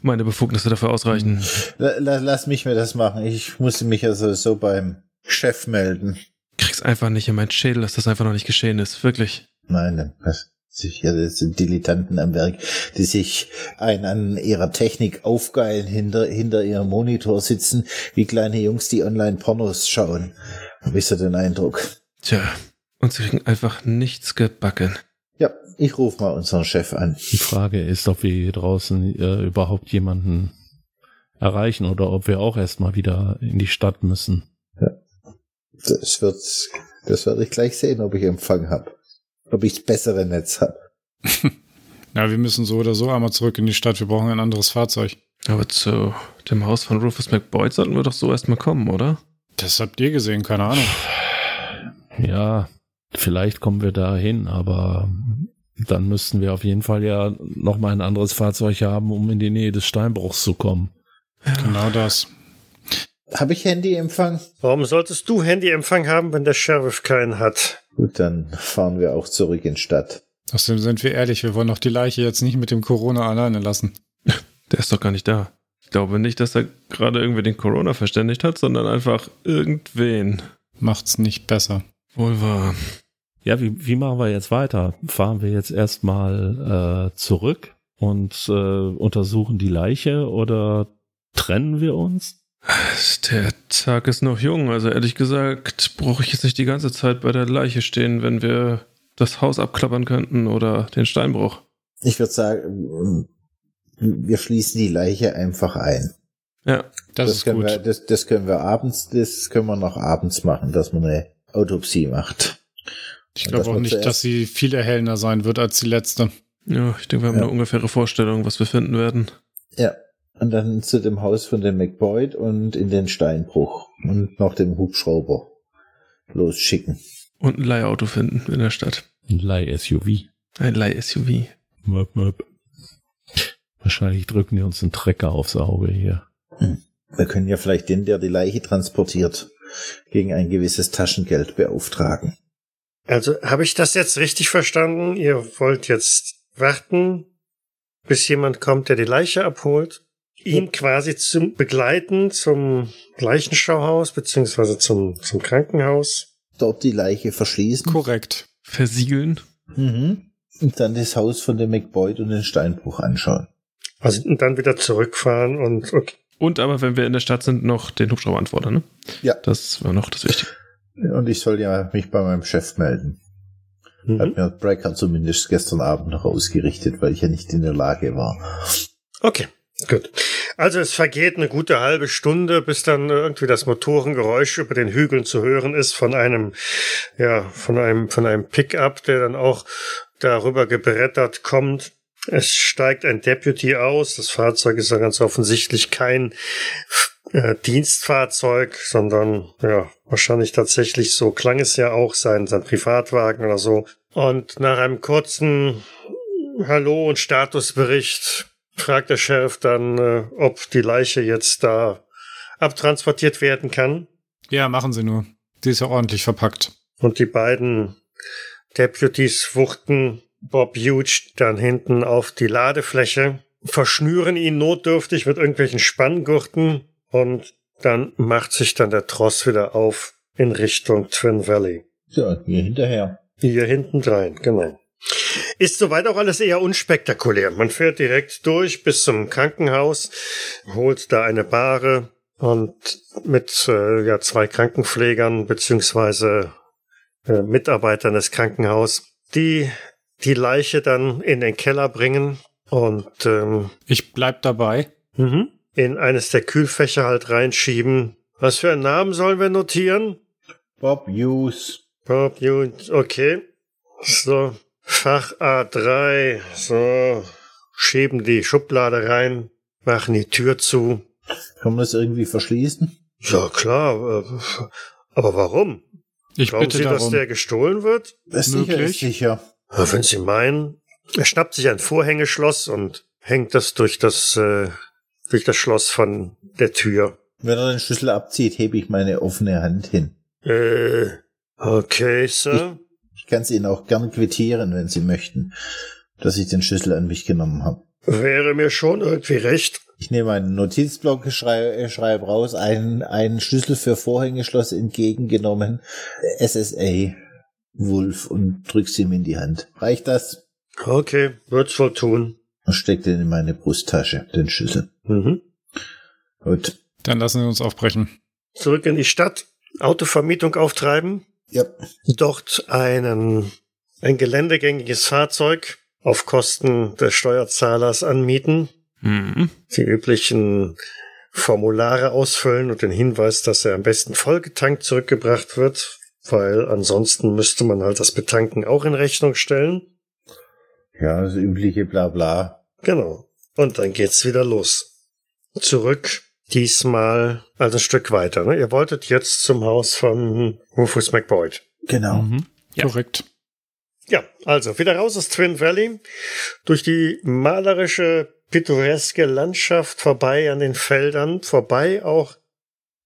meine Befugnisse dafür ausreichen. La- la- Lass mich mir das machen. Ich muss mich ja sowieso beim Chef melden. Krieg's einfach nicht in meinen Schädel, dass das einfach noch nicht geschehen ist. Wirklich. Nein, das sind Dilettanten am Werk, die sich ein an ihrer Technik aufgeilen, hinter, hinter ihrem Monitor sitzen, wie kleine Jungs, die online Pornos schauen. Hab ich so den Eindruck. Tja, und sie kriegen einfach nichts gebacken. Ja, ich ruf mal unseren Chef an. die Frage ist, ob wir hier draußen äh, überhaupt jemanden erreichen oder ob wir auch erstmal wieder in die Stadt müssen. Das wird, das werde ich gleich sehen, ob ich Empfang habe. Ob ich das bessere Netz habe. Ja, <laughs> wir müssen so oder so einmal zurück in die Stadt. Wir brauchen ein anderes Fahrzeug. Aber zu dem Haus von Rufus McBoyd sollten wir doch so erstmal kommen, oder? Das habt ihr gesehen, keine Ahnung. Ja, vielleicht kommen wir da hin, aber dann müssten wir auf jeden Fall ja noch mal ein anderes Fahrzeug haben, um in die Nähe des Steinbruchs zu kommen. Genau das. Habe ich Handyempfang? Warum solltest du Handyempfang haben, wenn der Sheriff keinen hat? Gut, dann fahren wir auch zurück in Stadt. Außerdem sind wir ehrlich, wir wollen doch die Leiche jetzt nicht mit dem Corona alleine lassen. <laughs> Der ist doch gar nicht da. Ich glaube nicht, dass er gerade irgendwie den Corona verständigt hat, sondern einfach irgendwen. Macht's nicht besser. Wohl wahr. Ja, wie, wie machen wir jetzt weiter? Fahren wir jetzt erstmal äh, zurück und äh, untersuchen die Leiche oder trennen wir uns? Der Tag ist noch jung, also ehrlich gesagt brauche ich jetzt nicht die ganze Zeit bei der Leiche stehen, wenn wir das Haus abklappern könnten oder den Steinbruch. Ich würde sagen, wir schließen die Leiche einfach ein. Ja, Das, ist können gut. wir, das, das können wir abends, das können wir noch abends machen, dass man eine Autopsie macht. Ich glaube auch nicht, dass sie viel erhellender sein wird als die letzte. ja, ich denke, wir haben Ja. eine ungefähre Vorstellung, was wir finden werden. Ja. Und dann zu dem Haus von dem McBoyd und in den Steinbruch und noch dem Hubschrauber losschicken. Und ein Leihauto finden in der Stadt. Ein Leih-SUV. Ein Leih-SUV. Möp, möp. Wahrscheinlich drücken die uns einen Trecker aufs Auge hier. Wir können ja vielleicht den, der die Leiche transportiert, gegen ein gewisses Taschengeld beauftragen. Also habe ich das jetzt richtig verstanden? Ihr wollt jetzt warten, bis jemand kommt, der die Leiche abholt, ihn quasi zum begleiten zum Leichenschauhaus beziehungsweise zum zum Krankenhaus. Dort die Leiche verschließen. Korrekt. Versiegeln. Mhm. Und dann das Haus von dem McBoyd und den Steinbruch anschauen. Also und dann wieder zurückfahren und okay. Und aber, wenn wir in der Stadt sind, noch den Hubschrauber antworten, ne? Ja. Das war noch das Wichtige. Und ich soll ja mich bei meinem Chef melden. Hat Mhm. mir Brecker zumindest gestern Abend noch ausgerichtet, weil ich ja nicht in der Lage war. Okay, gut. Also es vergeht eine gute halbe Stunde, bis dann irgendwie das Motorengeräusch über den Hügeln zu hören ist von einem, ja, von einem, von einem Pickup, der dann auch darüber gebrettert kommt. Es steigt ein Deputy aus. Das Fahrzeug ist ja ganz offensichtlich kein äh, Dienstfahrzeug, sondern ja, wahrscheinlich tatsächlich so klang es ja auch sein, sein Privatwagen oder so. Und nach einem kurzen Hallo und Statusbericht fragt der Sheriff dann, äh, ob die Leiche jetzt da abtransportiert werden kann. Ja, machen sie nur. Die ist ja ordentlich verpackt. Und die beiden Deputies wuchten Bob Huge dann hinten auf die Ladefläche, verschnüren ihn notdürftig mit irgendwelchen Spanngurten und dann macht sich dann der Tross wieder auf in Richtung Twin Valley. Ja, mir hinterher. Hier hinten rein, genau. Ist soweit auch alles eher unspektakulär. Man fährt direkt durch bis zum Krankenhaus, holt da eine Bahre und mit äh, ja, zwei Krankenpflegern beziehungsweise äh, Mitarbeitern des Krankenhauses, die die Leiche dann in den Keller bringen und ähm, Ich bleib dabei. mhm, in eines der Kühlfächer halt reinschieben. Was für einen Namen sollen wir notieren? Bob Hughes. Bob Hughes, okay. So, Fach A3, so, schieben die Schublade rein, machen die Tür zu. Kann man das irgendwie verschließen? Ja, klar, äh, aber warum? Ich Glauben bitte Sie, dass darum. der gestohlen wird? Das sicher Möglich. ist sicher. Ja, wenn Sie meinen. Er schnappt sich ein Vorhängeschloss und hängt das durch das, äh, durch das Schloss von der Tür. Wenn er den Schlüssel abzieht, hebe ich meine offene Hand hin. Äh, okay, Sir. Ich kann es Ihnen auch gern quittieren, wenn Sie möchten, dass ich den Schlüssel an mich genommen habe. Wäre mir schon irgendwie recht. Ich nehme einen Notizblock, schreibe, schreibe raus, einen, einen Schlüssel für Vorhängeschloss entgegengenommen, SSA Wolf und drück's ihm in die Hand. Reicht das? Okay, wird's wohl tun. Und steck den in meine Brusttasche, den Schlüssel. Mhm. Gut. Dann lassen wir uns aufbrechen. Zurück in die Stadt, Autovermietung auftreiben, Ja. dort einen, ein geländegängiges Fahrzeug auf Kosten des Steuerzahlers anmieten. Mhm. Die üblichen Formulare ausfüllen und den Hinweis, dass er am besten vollgetankt zurückgebracht wird, weil ansonsten müsste man halt das Betanken auch in Rechnung stellen. Ja, das übliche Blabla. Genau. Und dann geht's wieder los. Zurück, diesmal also ein Stück weiter. Ne? Ihr wolltet jetzt zum Haus von Rufus McBoyd. Genau. Mhm. Ja. Korrekt. Ja, also wieder raus aus Twin Valley, durch die malerische, pittoreske Landschaft vorbei an den Feldern, vorbei auch.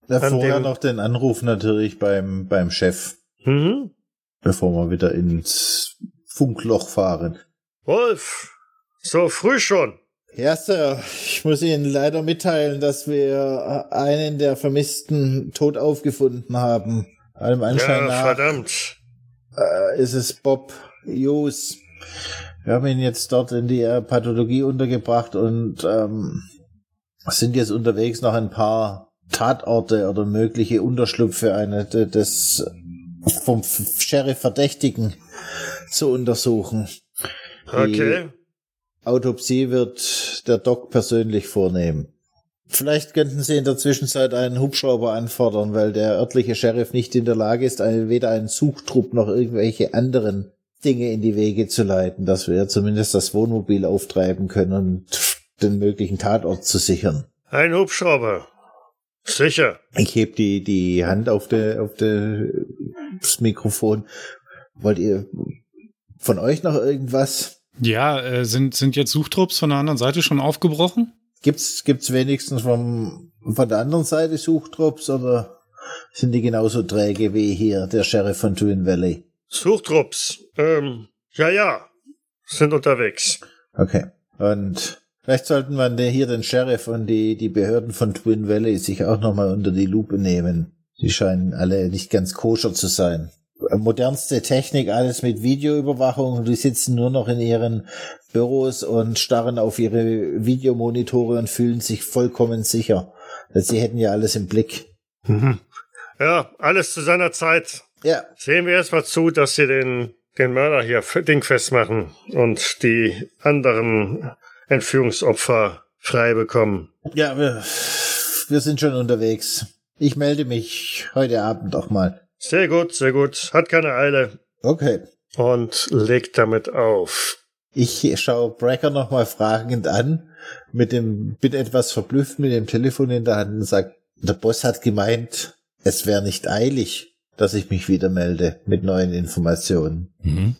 Da vorher noch den Anruf natürlich beim, beim Chef, Mhm. bevor wir wieder ins Funkloch fahren. Wolf, so früh schon. Ja, Sir, ich muss Ihnen leider mitteilen, dass wir einen der Vermissten tot aufgefunden haben. Allem Anschein Ja, nach verdammt. äh, ist es Bob Hughes. Wir haben ihn jetzt dort in die äh, Pathologie untergebracht und ähm, sind jetzt unterwegs noch ein paar Tatorte oder mögliche Unterschlupfe eine, de- des vom Sheriff Verdächtigen zu untersuchen. Okay. Autopsie wird der Doc persönlich vornehmen. Vielleicht könnten Sie in der Zwischenzeit einen Hubschrauber anfordern, weil der örtliche Sheriff nicht in der Lage ist, weder einen Suchtrupp noch irgendwelche anderen Dinge in die Wege zu leiten, dass wir zumindest das Wohnmobil auftreiben können und den möglichen Tatort zu sichern. Ein Hubschrauber. Sicher. Ich heb die, die Hand auf, der auf der, das Mikrofon. Wollt ihr von euch noch irgendwas? Ja, äh, sind, sind jetzt Suchtrupps von der anderen Seite schon aufgebrochen? Gibt's, gibt's wenigstens vom, von der anderen Seite Suchtrupps oder sind die genauso träge wie hier der Sheriff von Twin Valley? Suchtrupps. Ähm, ja, ja. Sind unterwegs. Okay. Und vielleicht sollten wir hier den Sheriff und die, die Behörden von Twin Valley sich auch nochmal unter die Lupe nehmen. Die scheinen alle nicht ganz koscher zu sein. Modernste Technik, alles mit Videoüberwachung. Die sitzen nur noch in ihren Büros und starren auf ihre Videomonitore und fühlen sich vollkommen sicher. Sie hätten ja alles im Blick. Mhm. Ja, alles zu seiner Zeit. Ja, Sehen wir erstmal zu, dass sie den, den Mörder hier dingfest machen und die anderen Entführungsopfer frei bekommen. ja, wir, wir sind schon unterwegs. Ich melde mich heute Abend auch mal. Sehr gut, sehr gut. Hat keine Eile. Okay. Und legt damit auf. Ich schaue Brecker nochmal fragend an, mit dem, bin etwas verblüfft mit dem Telefon in der Hand und sage, der Boss hat gemeint, es wäre nicht eilig, dass ich mich wieder melde mit neuen Informationen. Mhm.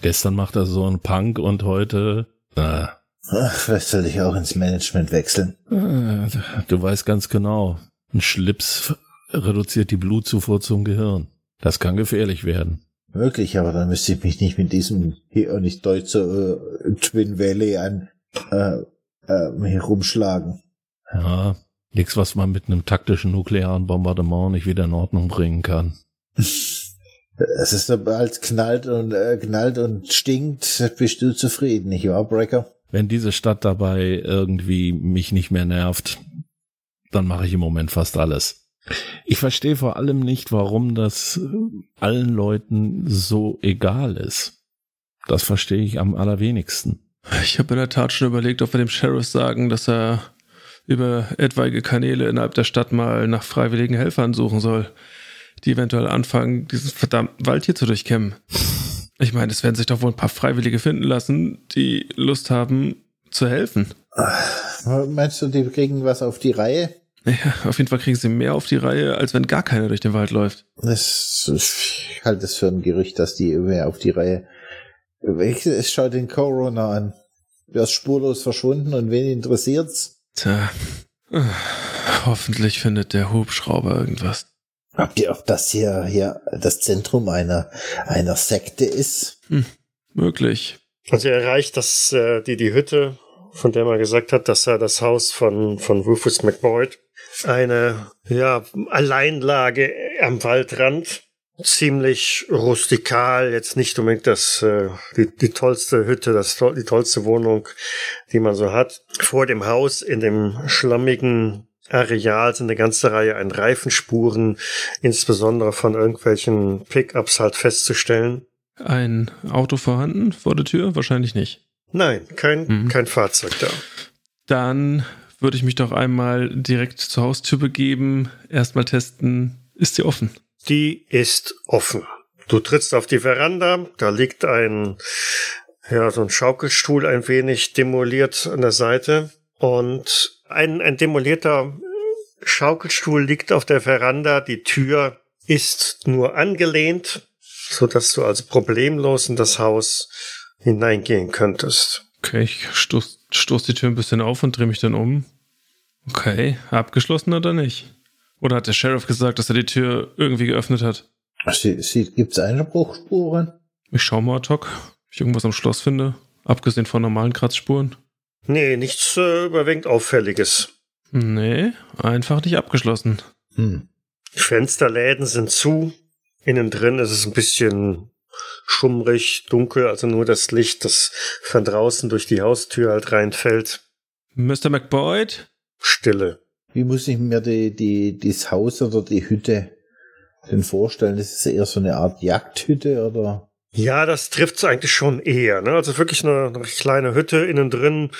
Gestern macht er so einen Punk und heute. Äh, Ach, vielleicht soll ich auch ins Management wechseln. äh, du weißt ganz genau, ein Schlips reduziert die Blutzufuhr zum Gehirn. Das kann gefährlich werden. Möglich, aber dann müsste ich mich nicht mit diesem hier auch nicht deutsche äh, Twin Valley an äh, äh, herumschlagen. Ja, nichts, was man mit einem taktischen nuklearen Bombardement nicht wieder in Ordnung bringen kann. Es ist sobald knallt und äh, knallt und stinkt, bist du zufrieden, nicht wahr, Brecker? Wenn diese Stadt dabei irgendwie mich nicht mehr nervt, dann mache ich im Moment fast alles. Ich verstehe vor allem nicht, warum das äh, allen Leuten so egal ist. Das verstehe ich am allerwenigsten. Ich habe in der Tat schon überlegt, ob wir dem Sheriff sagen, dass er über etwaige Kanäle innerhalb der Stadt mal nach freiwilligen Helfern suchen soll, die eventuell anfangen, diesen verdammten Wald hier zu durchkämmen. Ich meine, es werden sich doch wohl ein paar Freiwillige finden lassen, die Lust haben zu helfen. Meinst du, die kriegen was auf die Reihe? Ja, auf jeden Fall kriegen sie mehr auf die Reihe, als wenn gar keiner durch den Wald läuft. Das, ich halte es für ein Gerücht, dass die mehr auf die Reihe. Es schaut den Corona an. Der ist spurlos verschwunden und wen interessiert's? Tja, hoffentlich findet der Hubschrauber irgendwas. Habt ihr, ob das hier, hier das Zentrum einer, einer Sekte ist? Möglich. Also er erreicht das, äh, die, die Hütte, von der man gesagt hat, dass er das Haus von, von Rufus McBoyd, eine, ja, Alleinlage am Waldrand, ziemlich rustikal, jetzt nicht unbedingt das, äh, die, die tollste Hütte, das, die tollste Wohnung, die man so hat. Vor dem Haus in dem schlammigen Areal sind eine ganze Reihe an Reifenspuren, insbesondere von irgendwelchen Pickups halt festzustellen. Ein Auto vorhanden vor der Tür? Wahrscheinlich nicht. Nein, kein, Mhm. kein Fahrzeug da. Dann würde ich mich doch einmal direkt zur Haustür begeben, erstmal testen, ist sie offen? Die ist offen. Du trittst auf die Veranda, da liegt ein, ja, so ein Schaukelstuhl ein wenig demoliert an der Seite und ein, ein demolierter Schaukelstuhl liegt auf der Veranda, die Tür ist nur angelehnt, so dass du also problemlos in das Haus hineingehen könntest. Okay, ich stoß, stoß die Tür ein bisschen auf und drehe mich dann um. Okay, abgeschlossen oder nicht? Oder hat der Sheriff gesagt, dass er die Tür irgendwie geöffnet hat? Sie, sie, gibt's Einbruchspuren? Ich schau mal ad hoc, ob ich irgendwas am Schloss finde, abgesehen von normalen Kratzspuren. Nee, nichts äh, überwiegend Auffälliges. Nee, einfach nicht abgeschlossen. Hm. Die Fensterläden sind zu. Innen drin ist es ein bisschen schummrig, dunkel, also nur das Licht, das von draußen durch die Haustür halt reinfällt. Mr. McBoyd? Stille. Wie muss ich mir die, die, das Haus oder die Hütte denn vorstellen? Ist es eher so eine Art Jagdhütte oder? Ja, das trifft's eigentlich schon eher. Ne? Also wirklich eine, eine kleine Hütte innen drin.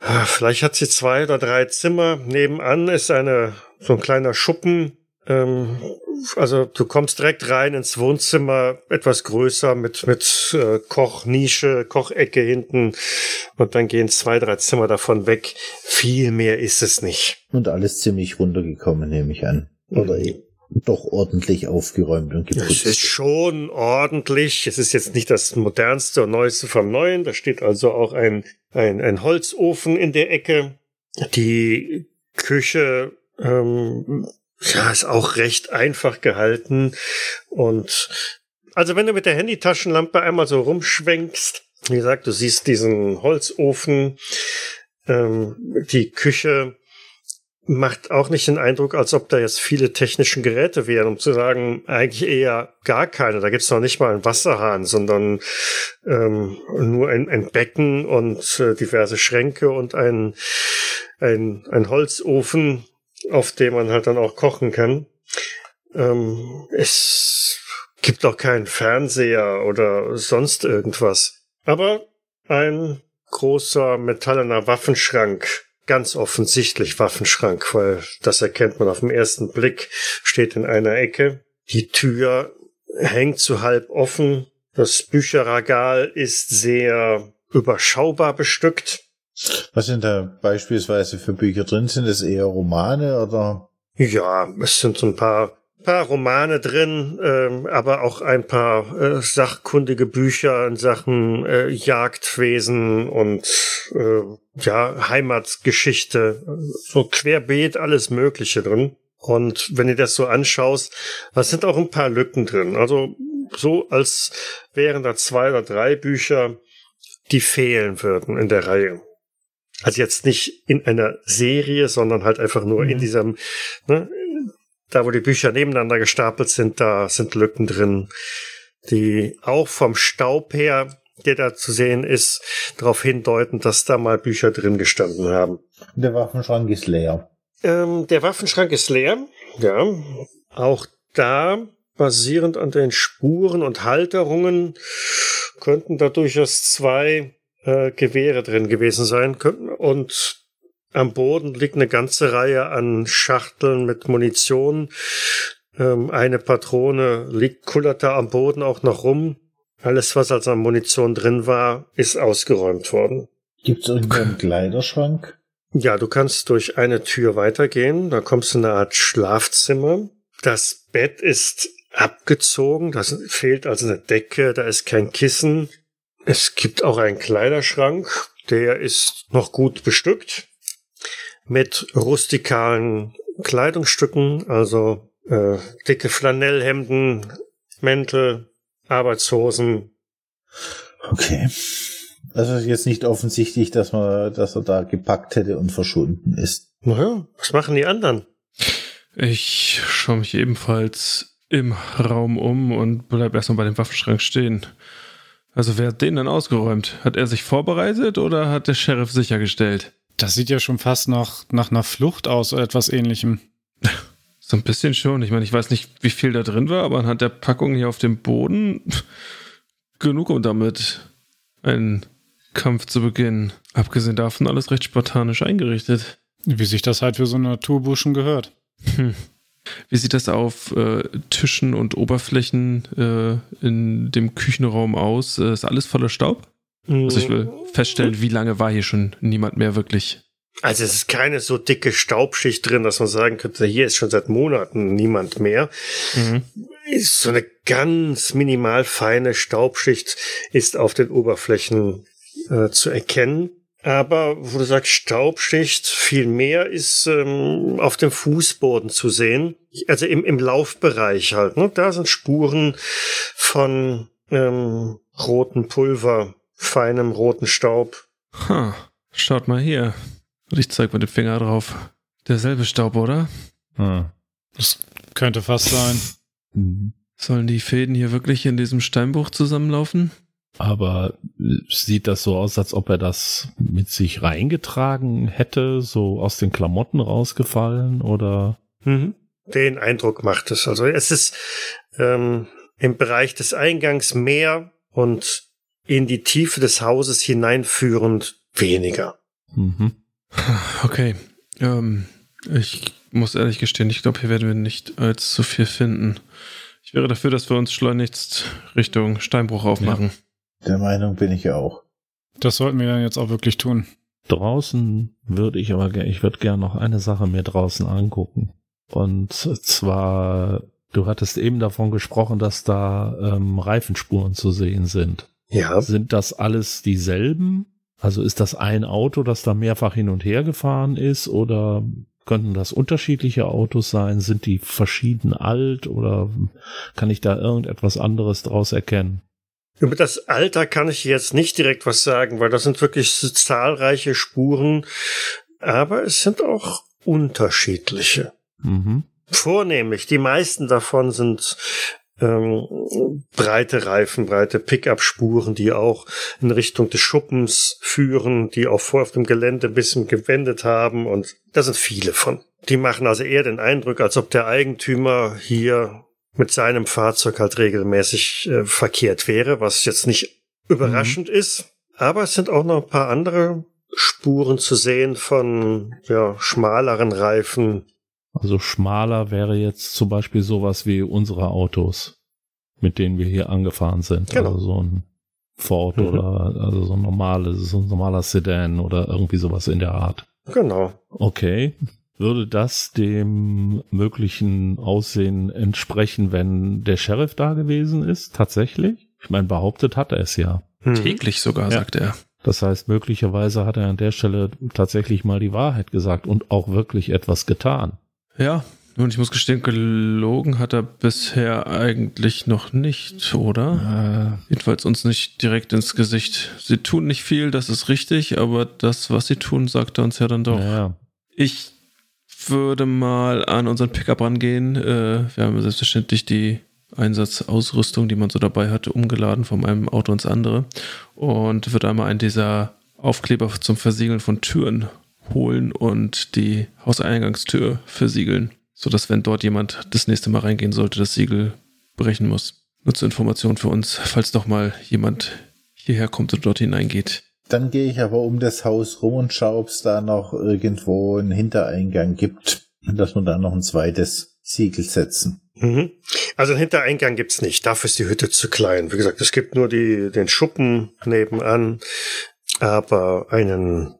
Ah, Vielleicht hat sie zwei oder drei Zimmer. Nebenan ist eine so ein kleiner Schuppen. Ähm, also du kommst direkt rein ins Wohnzimmer, etwas größer mit mit äh, Kochnische, Kochecke hinten und dann gehen zwei, drei Zimmer davon weg. Viel mehr ist es nicht. Und alles ziemlich runtergekommen, nehme ich an. Oder eh doch ordentlich aufgeräumt und Es geputzt. ist schon ordentlich. Es ist jetzt nicht das modernste und neueste vom Neuen. Da steht also auch ein, ein, ein Holzofen in der Ecke. Die Küche ähm, ja, ist auch recht einfach gehalten. Und also wenn du mit der Handytaschenlampe einmal so rumschwenkst, wie gesagt, du siehst diesen Holzofen, ähm, die Küche macht auch nicht den Eindruck, als ob da jetzt viele technischen Geräte wären, um zu sagen, eigentlich eher gar keine. Da gibt's noch nicht mal einen Wasserhahn, sondern ähm, nur ein, ein Becken und äh, diverse Schränke und ein, ein, ein Holzofen, auf dem man halt dann auch kochen kann. Ähm, es gibt auch keinen Fernseher oder sonst irgendwas. Aber ein großer metallener Waffenschrank ganz offensichtlich Waffenschrank, weil das erkennt man auf den ersten Blick, steht in einer Ecke. Die Tür hängt zu halb offen. Das Bücherregal ist sehr überschaubar bestückt. Was sind da beispielsweise für Bücher drin? Sind es eher Romane oder? Ja, es sind so ein paar, paar Romane drin, ähm, aber auch ein paar äh, sachkundige Bücher in Sachen äh, Jagdwesen und äh, ja, Heimatgeschichte. So querbeet alles Mögliche drin. Und wenn du das so anschaust, da sind auch ein paar Lücken drin. Also so, als wären da zwei oder drei Bücher, die fehlen würden in der Reihe. Also jetzt nicht in einer Serie, sondern halt einfach nur in diesem, ne, da wo die Bücher nebeneinander gestapelt sind, da sind Lücken drin, die auch vom Staub her, der da zu sehen ist, darauf hindeuten, dass da mal Bücher drin gestanden haben. Der Waffenschrank ist leer. Ähm, der Waffenschrank ist leer, ja. Auch da, basierend an den Spuren und Halterungen, könnten da durchaus zwei äh, Gewehre drin gewesen sein könnten. Und am Boden liegt eine ganze Reihe an Schachteln mit Munition. Ähm, eine Patrone liegt, kullert da am Boden auch noch rum. Alles, was als an Munition drin war, ist ausgeräumt worden. Gibt es irgendeinen Kleiderschrank? Ja, du kannst durch eine Tür weitergehen. Da kommst du in eine Art Schlafzimmer. Das Bett ist abgezogen. Da fehlt also eine Decke. Da ist kein Kissen. Es gibt auch einen Kleiderschrank. Der ist noch gut bestückt. Mit rustikalen Kleidungsstücken. Also äh, dicke Flanellhemden, Mäntel, Arbeitshosen. Okay. Also ist jetzt nicht offensichtlich, dass man, dass er da gepackt hätte und verschwunden ist. Naja, was machen die anderen? Ich schaue mich ebenfalls im Raum um und bleib erstmal bei dem Waffenschrank stehen. Also wer hat den dann ausgeräumt? Hat er sich vorbereitet oder hat der Sheriff sichergestellt? Das sieht ja schon fast nach, nach einer Flucht aus oder etwas ähnlichem. <laughs> So ein bisschen schon. Ich meine, ich weiß nicht, wie viel da drin war, aber anhand der Packung hier auf dem Boden <laughs> genug, um damit einen Kampf zu beginnen. Abgesehen davon alles recht spartanisch eingerichtet. Wie sich das halt für so eine Naturbuschen gehört. Hm. Wie sieht das auf äh, Tischen und Oberflächen äh, in dem Küchenraum aus? Äh, ist alles voller Staub? Also ich will feststellen, wie lange war hier schon niemand mehr wirklich? Also es ist keine so dicke Staubschicht drin, dass man sagen könnte, hier ist schon seit Monaten niemand mehr. Mhm. Ist so eine ganz minimal feine Staubschicht ist auf den Oberflächen äh, zu erkennen. Aber wo du sagst Staubschicht, viel mehr ist ähm, auf dem Fußboden zu sehen. Also im, im Laufbereich halt. Ne? Da sind Spuren von ähm, rotem Pulver, feinem roten Staub. Ha, schaut mal hier. Und ich zeig mal den Finger drauf. Derselbe Staub, oder? Hm. Das könnte fast sein. Sollen die Fäden hier wirklich in diesem Steinbruch zusammenlaufen? Aber sieht das so aus, als ob er das mit sich reingetragen hätte, so aus den Klamotten rausgefallen oder? Mhm. Den Eindruck macht es. Also es ist ähm, im Bereich des Eingangs mehr und in die Tiefe des Hauses hineinführend weniger. Mhm. <sighs> Okay. Ähm, ich muss ehrlich gestehen, ich glaube, hier werden wir nicht allzu viel finden. Ich wäre dafür, dass wir uns schleunigst Richtung Steinbruch aufmachen. Ja. Der Meinung bin ich auch. Das sollten wir dann jetzt auch wirklich tun. Draußen würde ich aber, ich würde gerne noch eine Sache mir draußen angucken. Und zwar, du hattest eben davon gesprochen, dass da ähm, Reifenspuren zu sehen sind. Ja. Sind das alles dieselben? Also ist das ein Auto, das da mehrfach hin und her gefahren ist oder könnten das unterschiedliche Autos sein? Sind die verschieden alt oder kann ich da irgendetwas anderes draus erkennen? Über das Alter kann ich jetzt nicht direkt was sagen, weil das sind wirklich zahlreiche Spuren, aber es sind auch unterschiedliche. Mhm. Vornehmlich, die meisten davon sind ähm, breite Reifen, breite Pickup-Spuren, die auch in Richtung des Schuppens führen, die auch vor auf dem Gelände ein bisschen gewendet haben und da sind viele von. Die machen also eher den Eindruck, als ob der Eigentümer hier mit seinem Fahrzeug halt regelmäßig äh, verkehrt wäre, was jetzt nicht überraschend mhm. ist. Aber es sind auch noch ein paar andere Spuren zu sehen von ja, schmaleren Reifen. Also schmaler wäre jetzt zum Beispiel sowas wie unsere Autos, mit denen wir hier angefahren sind. Genau. Also so ein Ford mhm. oder also so ein normales, so ein normaler Sedan oder irgendwie sowas in der Art. Genau. Okay. Würde das dem möglichen Aussehen entsprechen, wenn der Sheriff da gewesen ist? Tatsächlich? Ich meine, behauptet hat er es ja. Hm. Täglich sogar, ja. sagt er. Das heißt, möglicherweise hat er an der Stelle tatsächlich mal die Wahrheit gesagt und auch wirklich etwas getan. Ja, und ich muss gestehen, gelogen hat er bisher eigentlich noch nicht, oder? Äh. Jedenfalls uns nicht direkt ins Gesicht. Sie tun nicht viel, das ist richtig, aber das, was sie tun, sagt er uns ja dann doch. Ja. Ich würde mal an unseren Pickup rangehen. Äh, wir haben selbstverständlich die Einsatzausrüstung, die man so dabei hatte, umgeladen von einem Auto ins andere und würde einmal einen dieser Aufkleber zum Versiegeln von Türen holen und die Hauseingangstür versiegeln, sodass wenn dort jemand das nächste Mal reingehen sollte, das Siegel brechen muss. Nur zur Information für uns, falls doch mal jemand hierher kommt und dort hineingeht. Dann gehe ich aber um das Haus rum und schaue, ob es da noch irgendwo einen Hintereingang gibt, dass wir da noch ein zweites Siegel setzen. Mhm. Also einen Hintereingang gibt's nicht. Dafür ist die Hütte zu klein. Wie gesagt, es gibt nur die, den Schuppen nebenan, aber einen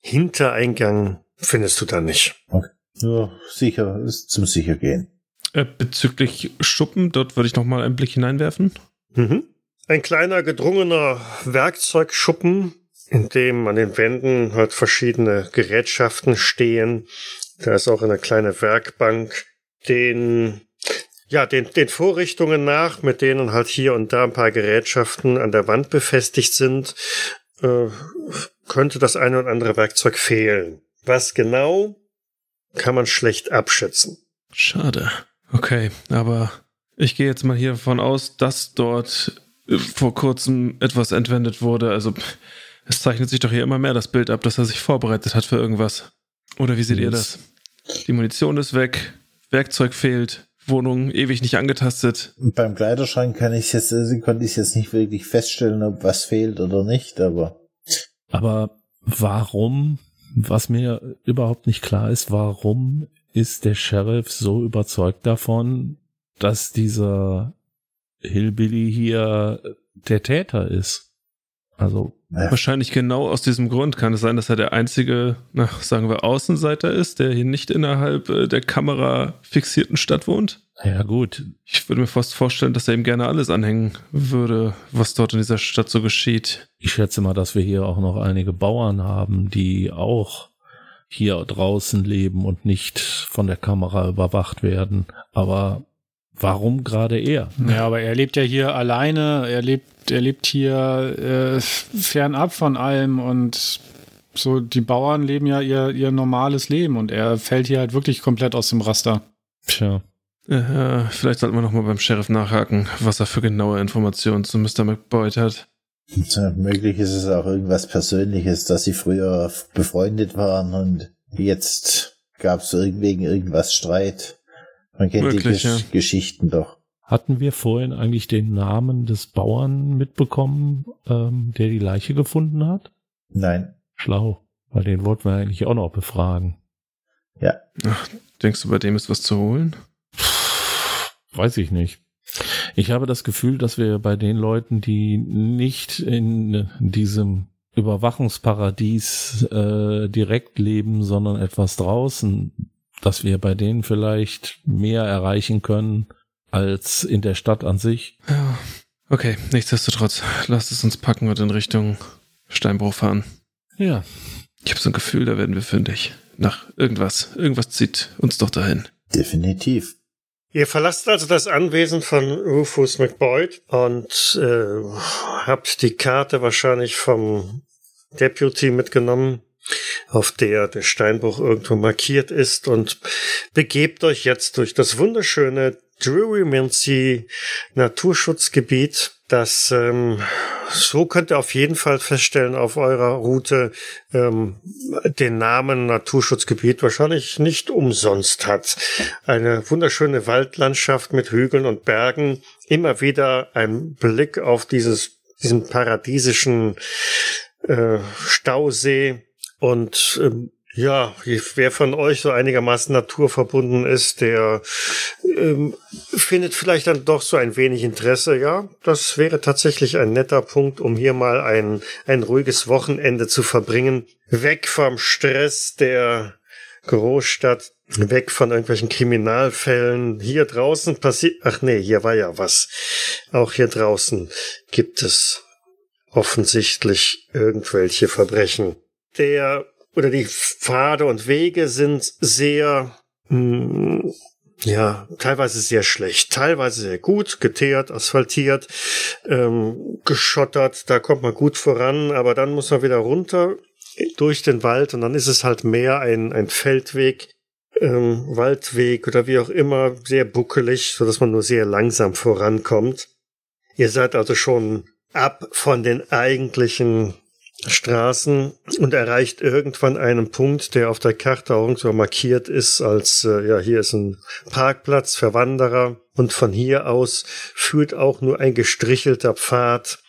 Hintereingang findest du da nicht. Okay. Nur sicher ist zum Sichergehen. Äh, bezüglich Schuppen, dort würde ich noch mal einen Blick hineinwerfen. Mhm. Ein kleiner gedrungener Werkzeugschuppen in dem an den Wänden halt verschiedene Gerätschaften stehen. Da ist auch eine kleine Werkbank, den ja, den, den Vorrichtungen nach, mit denen halt hier und da ein paar Gerätschaften an der Wand befestigt sind, äh, könnte das eine oder andere Werkzeug fehlen. Was genau, kann man schlecht abschätzen. Schade. Okay, aber ich gehe jetzt mal hier davon aus, dass dort vor kurzem etwas entwendet wurde. Also es zeichnet sich doch hier immer mehr das Bild ab, dass er sich vorbereitet hat für irgendwas. Oder wie seht yes. ihr das? Die Munition ist weg, Werkzeug fehlt, Wohnung ewig nicht angetastet. Und beim Kleiderschrank kann ich jetzt, also konnte ich jetzt nicht wirklich feststellen, ob was fehlt oder nicht, aber. Aber warum was mir überhaupt nicht klar ist, warum ist der Sheriff so überzeugt davon, dass dieser Hillbilly hier der Täter ist? Also ja. wahrscheinlich genau aus diesem Grund kann es sein, dass er der einzige, na, sagen wir, Außenseiter ist, der hier nicht innerhalb äh, der Kamera fixierten Stadt wohnt. Ja, gut. Ich würde mir fast vorstellen, dass er ihm gerne alles anhängen würde, was dort in dieser Stadt so geschieht. Ich schätze mal, dass wir hier auch noch einige Bauern haben, die auch hier draußen leben und nicht von der Kamera überwacht werden. Aber warum gerade er? Ja, aber er lebt ja hier alleine, er lebt, er lebt hier äh, fernab von allem und so die Bauern leben ja ihr, ihr normales Leben und er fällt hier halt wirklich komplett aus dem Raster. Tja. Äh, vielleicht sollten wir nochmal beim Sheriff nachhaken, was er für genaue Informationen zu Mr. McBoyd hat. Möglich ist es auch irgendwas Persönliches, dass sie früher befreundet waren und jetzt gab es wegen irgendwas Streit. Man kennt Möglich, die Gesch ja. Geschichten doch. Hatten wir vorhin eigentlich den Namen des Bauern mitbekommen, ähm, der die Leiche gefunden hat? Nein. Schlau, weil den wollten wir eigentlich auch noch befragen. Ja. Ach, denkst du, bei dem ist was zu holen? Weiß ich nicht. Ich habe das Gefühl, dass wir bei den Leuten, die nicht in diesem Überwachungsparadies äh, direkt leben, sondern etwas draußen, dass wir bei denen vielleicht mehr erreichen können als in der Stadt an sich. Ja. Okay, nichtsdestotrotz, lasst es uns packen und in Richtung Steinbruch fahren. Ja. Ich habe so ein Gefühl, da werden wir fündig. Nach irgendwas. Irgendwas zieht uns doch dahin. Definitiv. Ihr verlasst also das Anwesen von Rufus McBoyd und äh, habt die Karte wahrscheinlich vom Deputy mitgenommen, auf der der Steinbruch irgendwo markiert ist und begebt euch jetzt durch das wunderschöne Drury Mincy Naturschutzgebiet das ähm, so könnt ihr auf jeden Fall feststellen auf eurer Route ähm, den Namen Naturschutzgebiet wahrscheinlich nicht umsonst hat. Eine wunderschöne Waldlandschaft mit Hügeln und Bergen, immer wieder ein Blick auf dieses diesen paradiesischen äh, Stausee und ähm, ja, wer von euch so einigermaßen naturverbunden ist, der ähm, findet vielleicht dann doch so ein wenig Interesse. Ja, das wäre tatsächlich ein netter Punkt, um hier mal ein, ein ruhiges Wochenende zu verbringen. Weg vom Stress der Großstadt, weg von irgendwelchen Kriminalfällen. Hier draußen passiert, ach nee, hier war ja was. Auch hier draußen gibt es offensichtlich irgendwelche Verbrechen. Der oder die Pfade und Wege sind sehr, mh, hm, ja, teilweise sehr schlecht, teilweise sehr gut, geteert, asphaltiert, ähm, geschottert, da kommt man gut voran, aber dann muss man wieder runter durch den Wald und dann ist es halt mehr ein, ein Feldweg, ähm, Waldweg oder wie auch immer, sehr buckelig, so dass man nur sehr langsam vorankommt. Ihr seid also schon ab von den eigentlichen Straßen und erreicht irgendwann einen Punkt, der auf der Karte auch so markiert ist als, äh, ja, hier ist ein Parkplatz für Wanderer und von hier aus führt auch nur ein gestrichelter Pfad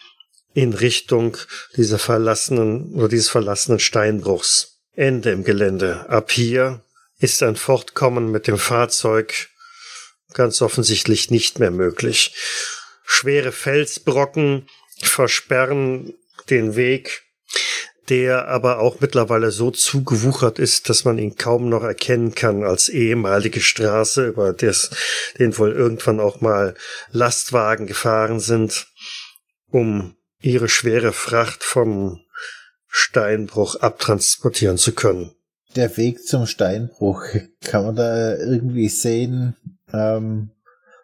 in Richtung dieser verlassenen oder dieses verlassenen Steinbruchs. Ende im Gelände. Ab hier ist ein Fortkommen mit dem Fahrzeug ganz offensichtlich nicht mehr möglich. Schwere Felsbrocken versperren den Weg der aber auch mittlerweile so zugewuchert ist, dass man ihn kaum noch erkennen kann als ehemalige Straße, über des, den wohl irgendwann auch mal Lastwagen gefahren sind, um ihre schwere Fracht vom Steinbruch abtransportieren zu können. Der Weg zum Steinbruch, kann man da irgendwie sehen, ähm,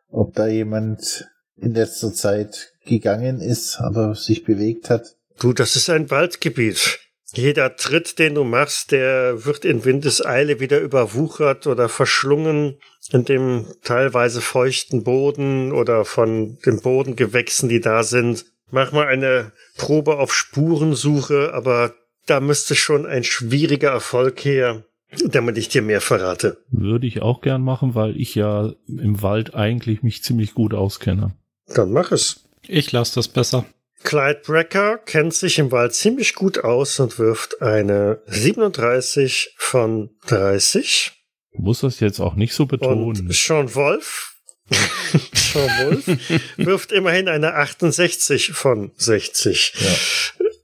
ob da jemand in letzter Zeit gegangen ist oder sich bewegt hat? Du, das ist ein Waldgebiet. Jeder Tritt, den du machst, der wird in Windeseile wieder überwuchert oder verschlungen in dem teilweise feuchten Boden oder von den Bodengewächsen, die da sind. Mach mal eine Probe auf Spurensuche, aber da müsste schon ein schwieriger Erfolg her, damit ich dir mehr verrate. Würde ich auch gern machen, weil ich ja im Wald eigentlich mich ziemlich gut auskenne. Dann mach es. Ich lasse das besser. Clyde Brecker kennt sich im Wald ziemlich gut aus und wirft eine 37 von 30. Muss das jetzt auch nicht so betonen. Und Sean Wolf, <laughs> Sean Wolf <laughs> wirft immerhin eine 68 von 60. Ja.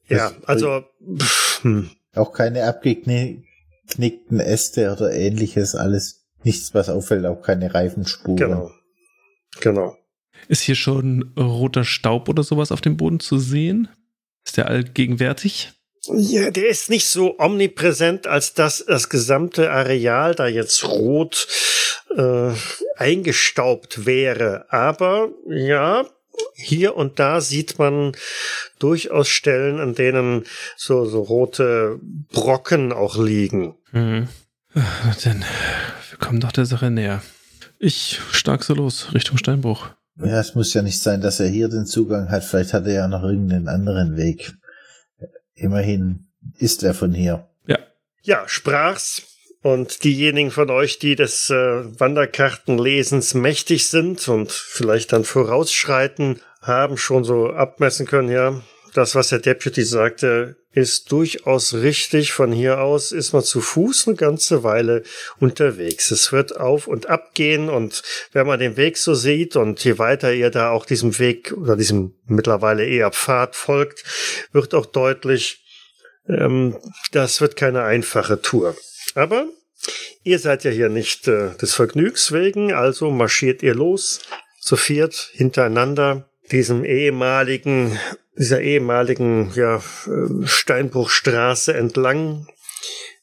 Ja, also pff, hm. Auch keine abgeknickten Äste oder ähnliches, alles nichts, was auffällt, auch keine Reifenspuren. genau. Genau. Ist hier schon roter Staub oder sowas auf dem Boden zu sehen? Ist der allgegenwärtig? Ja, der ist nicht so omnipräsent, als dass das gesamte Areal da jetzt rot äh, eingestaubt wäre. Aber ja, hier und da sieht man durchaus Stellen, an denen so, so rote Brocken auch liegen. Mhm. Dann, wir kommen doch der Sache näher. Ich stark so los, Richtung Steinbruch. Ja, es muss ja nicht sein, dass er hier den Zugang hat. Vielleicht hat er ja noch irgendeinen anderen Weg. Immerhin ist er von hier. Ja, Ja, sprach's. Und diejenigen von euch, die des äh, Wanderkartenlesens mächtig sind und vielleicht dann vorausschreiten, haben schon so abmessen können, ja, das, was der Deputy sagte, ist durchaus richtig. Von hier aus ist man zu Fuß eine ganze Weile unterwegs. Es wird auf und ab gehen und wenn man den Weg so sieht und je weiter ihr da auch diesem Weg oder diesem mittlerweile eher Pfad folgt, wird auch deutlich, ähm, das wird keine einfache Tour. Aber ihr seid ja hier nicht äh, des Vergnügs wegen, also marschiert ihr los, zu viert hintereinander diesem ehemaligen, dieser ehemaligen ja, Steinbruchstraße entlang,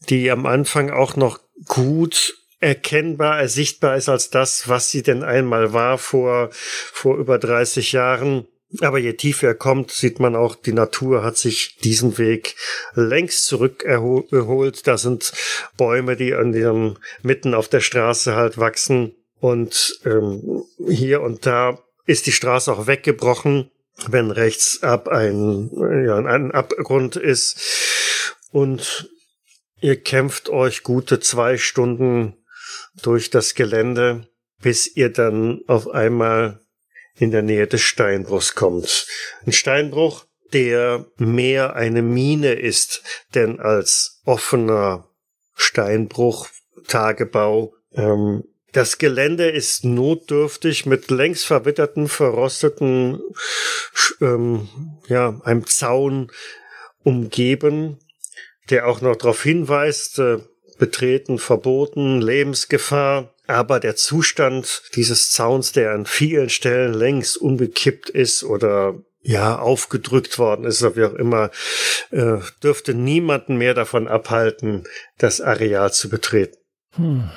die am Anfang auch noch gut erkennbar, ersichtbar ist als das, was sie denn einmal war vor, vor über 30 Jahren. Aber je tiefer er kommt, sieht man auch, die Natur hat sich diesen Weg längst zurückgeholt. Da sind Bäume, die an dem, mitten auf der Straße halt wachsen. Und ähm, hier und da ist die Straße auch weggebrochen, wenn rechts ab ein, ja, ein Abgrund ist. Und ihr kämpft euch gute zwei Stunden durch das Gelände, bis ihr dann auf einmal in der Nähe des Steinbruchs kommt. Ein Steinbruch, der mehr eine Mine ist, denn als offener Steinbruch, Tagebau. Ähm, das Gelände ist notdürftig mit längst verwitterten, verrosteten, ähm, ja, einem Zaun umgeben, der auch noch darauf hinweist, äh, betreten verboten, Lebensgefahr. Aber der Zustand dieses Zauns, der an vielen Stellen längst umgekippt ist oder ja, aufgedrückt worden ist, oder wie auch immer, äh, dürfte niemanden mehr davon abhalten, das Areal zu betreten. Hm.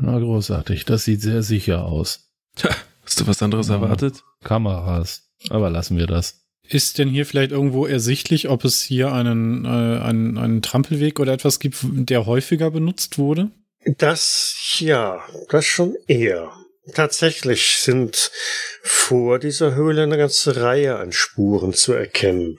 Na großartig, das sieht sehr sicher aus. Tja, hast du was anderes Ja. erwartet? Kameras, aber lassen wir das. Ist denn hier vielleicht irgendwo ersichtlich, ob es hier einen, äh, einen, einen Trampelweg oder etwas gibt, der häufiger benutzt wurde? Das, ja, das schon eher. Tatsächlich sind vor dieser Höhle eine ganze Reihe an Spuren zu erkennen.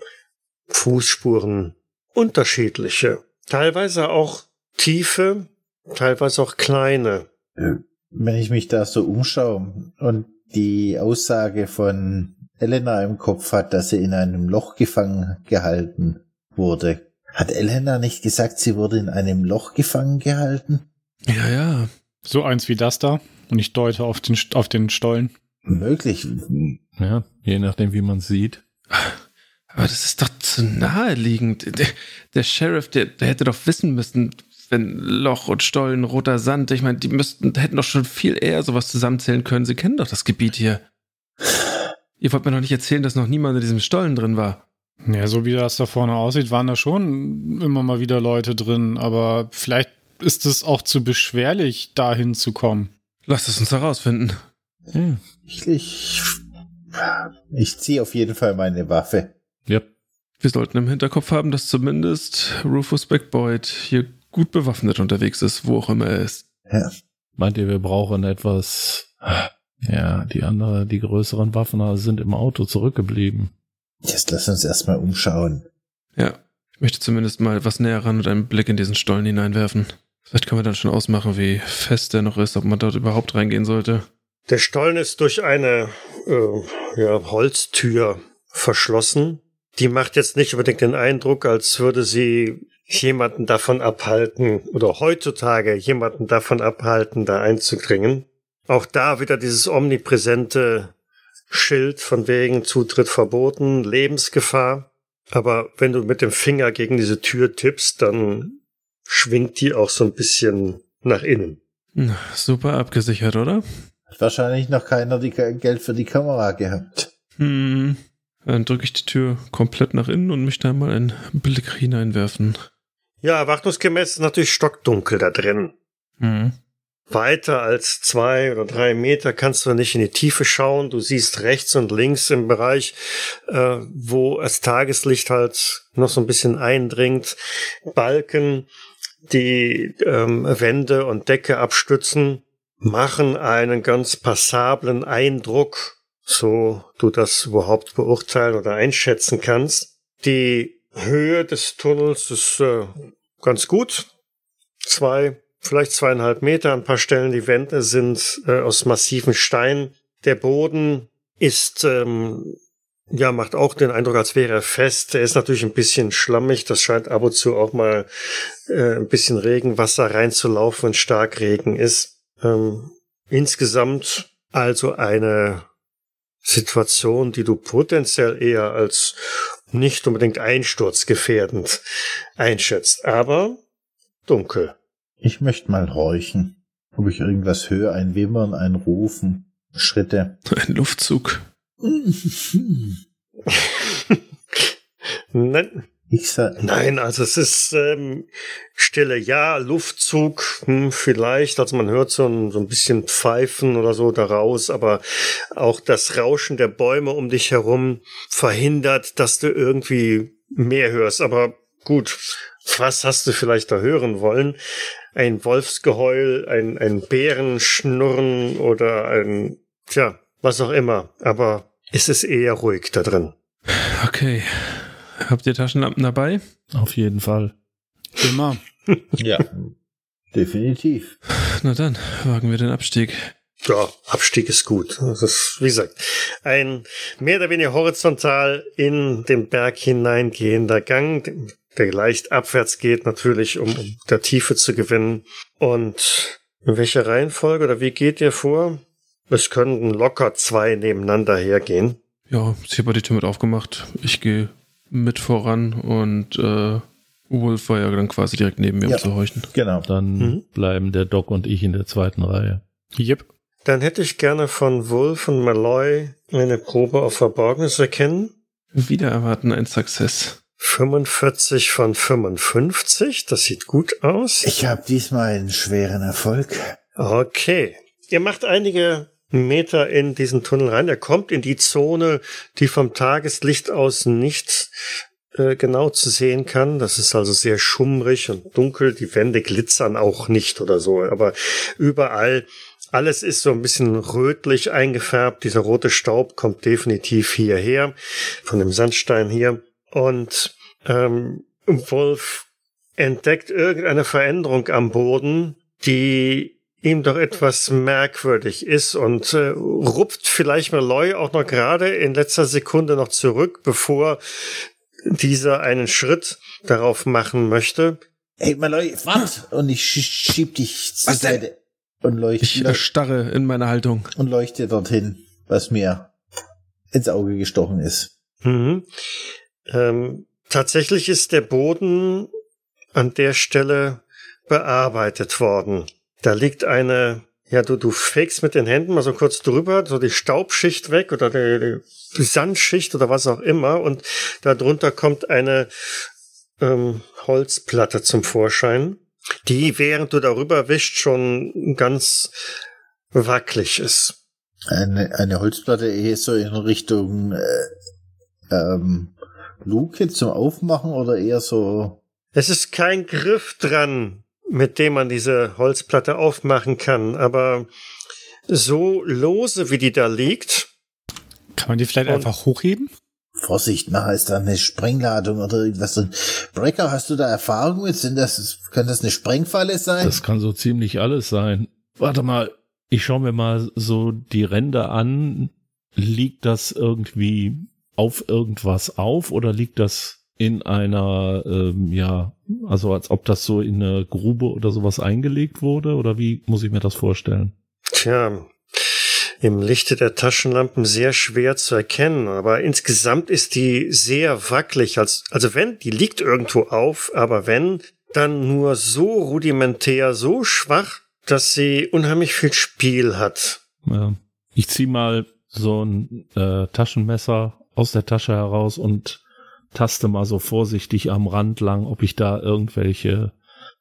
Fußspuren, unterschiedliche. Teilweise auch tiefe, teilweise auch kleine. Wenn ich mich da so umschaue und die Aussage von Elena im Kopf hat, dass sie in einem Loch gefangen gehalten wurde. Hat Elena nicht gesagt, sie wurde in einem Loch gefangen gehalten? Ja, ja. So eins wie das da. Und ich deute auf den, auf den Stollen. Möglich. Ja, je nachdem, wie man sieht. Aber das ist doch zu naheliegend. Der, der Sheriff, der, der hätte doch wissen müssen, wenn Loch und Stollen, roter Sand, ich meine, die müssten, hätten doch schon viel eher sowas zusammenzählen können. Sie kennen doch das Gebiet hier. Ihr wollt mir doch nicht erzählen, dass noch niemand in diesem Stollen drin war. Ja, so wie das da vorne aussieht, waren da schon immer mal wieder Leute drin, aber vielleicht ist es auch zu beschwerlich, dahin zu kommen. Lasst es uns herausfinden. Hm. Ich, ich, ich ziehe auf jeden Fall meine Waffe. Ja, Wir sollten im Hinterkopf haben, dass zumindest Rufus Backboyd hier gut bewaffnet unterwegs ist, wo auch immer er ist. Ja. meint ihr, wir brauchen etwas? Ja, die andere, die größeren Waffen sind im Auto zurückgeblieben. Jetzt lass uns erstmal umschauen. Ja, ich möchte zumindest mal was näher ran und einen Blick in diesen Stollen hineinwerfen. Vielleicht können wir dann schon ausmachen, wie fest der noch ist, ob man dort überhaupt reingehen sollte. Der Stollen ist durch eine äh, ja, Holztür verschlossen. Die macht jetzt nicht unbedingt den Eindruck, als würde sie jemanden davon abhalten oder heutzutage jemanden davon abhalten, da einzudringen. Auch da wieder dieses omnipräsente Schild von wegen Zutritt verboten, Lebensgefahr. Aber wenn du mit dem Finger gegen diese Tür tippst, dann schwingt die auch so ein bisschen nach innen. Super abgesichert, oder? Hat wahrscheinlich noch keiner die Geld für die Kamera gehabt. Hm. Dann drücke ich die Tür komplett nach innen und möchte einmal einen Blick hineinwerfen. Ja, erwartungsgemäß ist natürlich stockdunkel da drin. Hm. Weiter als zwei oder drei Meter kannst du nicht in die Tiefe schauen. Du siehst rechts und links im Bereich, äh, wo das Tageslicht halt noch so ein bisschen eindringt, Balken, die ähm, Wände und Decke abstützen, machen einen ganz passablen Eindruck, so du das überhaupt beurteilen oder einschätzen kannst. Die Höhe des Tunnels ist äh, ganz gut. Zwei, vielleicht zweieinhalb Meter. An ein paar Stellen die Wände sind äh, aus massiven Stein. Der Boden ist ähm, ja, macht auch den Eindruck, als wäre er fest. Er ist natürlich ein bisschen schlammig. Das scheint ab und zu auch mal äh, ein bisschen Regenwasser reinzulaufen, wenn Starkregen ist. Ähm, insgesamt also eine Situation, die du potenziell eher als nicht unbedingt einsturzgefährdend einschätzt, aber dunkel. Ich möchte mal horchen, ob ich irgendwas höre, ein Wimmern, ein Rufen, Schritte. <laughs> Ein Luftzug. <laughs> Nein, Ich sag, Nein, also es ist ähm, Stille, ja, Luftzug hm, vielleicht, also man hört so ein, so ein bisschen Pfeifen oder so daraus, aber auch das Rauschen der Bäume um dich herum verhindert, dass du irgendwie mehr hörst. Aber gut, was hast du vielleicht da hören wollen? Ein Wolfsgeheul, ein, ein Bärenschnurren oder ein, tja, was auch immer. Aber es ist eher ruhig da drin. Okay. Habt ihr Taschenlampen dabei? Auf jeden Fall. Immer. <laughs> ja, definitiv. Na dann, wagen wir den Abstieg. Ja, Abstieg ist gut. Das ist, wie gesagt, ein mehr oder weniger horizontal in den Berg hineingehender Gang, der leicht abwärts geht, natürlich, um, um der Tiefe zu gewinnen. Und in welcher Reihenfolge oder wie geht ihr vor? Es könnten locker zwei nebeneinander hergehen. Ja, ich habe die Tür mit aufgemacht. Ich gehe mit voran und äh, Wolf war ja dann quasi direkt neben mir, Ja. um zu horchen. Genau. Dann Mhm. bleiben der Doc und ich in der zweiten Reihe. Yep. Dann hätte ich gerne von Wolf und Malloy eine Probe auf Verborgenes erkennen. Wieder erwarten ein Success. 45 von 55, das sieht gut aus. Ich habe diesmal einen schweren Erfolg. Okay. Ihr macht einige Meter in diesen Tunnel rein. Er kommt in die Zone, die vom Tageslicht aus nicht äh, genau zu sehen kann. Das ist also sehr schummrig und dunkel. Die Wände glitzern auch nicht oder so. Aber überall, alles ist so ein bisschen rötlich eingefärbt. Dieser rote Staub kommt definitiv hierher, von dem Sandstein hier. Und ähm, Wolf entdeckt irgendeine Veränderung am Boden, die ihm doch etwas merkwürdig ist und äh, rupft vielleicht Malloy auch noch gerade in letzter Sekunde noch zurück, bevor dieser einen Schritt darauf machen möchte. Ey, Malloy, wart! Und ich sch- schieb dich zur Was denn? Seite und leuchte, Ich erstarre in meiner Haltung. und leuchte dorthin, was mir ins Auge gestochen ist. Mhm. Ähm, tatsächlich ist der Boden an der Stelle bearbeitet worden. Da liegt eine, ja, du, du fegst mit den Händen mal so kurz drüber, so die Staubschicht weg oder die, die Sandschicht oder was auch immer und darunter kommt eine ähm, Holzplatte zum Vorschein, die, während du darüber wischst, schon ganz wackelig ist. Eine, eine Holzplatte eher so in Richtung äh, ähm, Luke zum Aufmachen oder eher so. Es ist kein Griff dran, mit dem man diese Holzplatte aufmachen kann, aber so lose, wie die da liegt, Kann man die vielleicht einfach hochheben? Vorsicht, nachher ist da eine Sprengladung oder irgendwas drin. Brecker, hast du da Erfahrung mit? Sind das, kann das eine Sprengfalle sein? Das kann so ziemlich alles sein. Warte mal, ich schaue mir mal so die Ränder an. Liegt das irgendwie auf irgendwas auf oder liegt das in einer, ähm, ja, also als ob das so in eine Grube oder sowas eingelegt wurde? Oder wie muss ich mir das vorstellen? Tja, im Lichte der Taschenlampen sehr schwer zu erkennen, aber insgesamt ist die sehr wackelig. Als, also wenn, die liegt irgendwo auf, aber wenn, dann nur so rudimentär, so schwach, dass sie unheimlich viel Spiel hat. Ja. Ich zieh mal so ein äh, Taschenmesser aus der Tasche heraus und taste mal so vorsichtig am Rand lang, ob ich da irgendwelche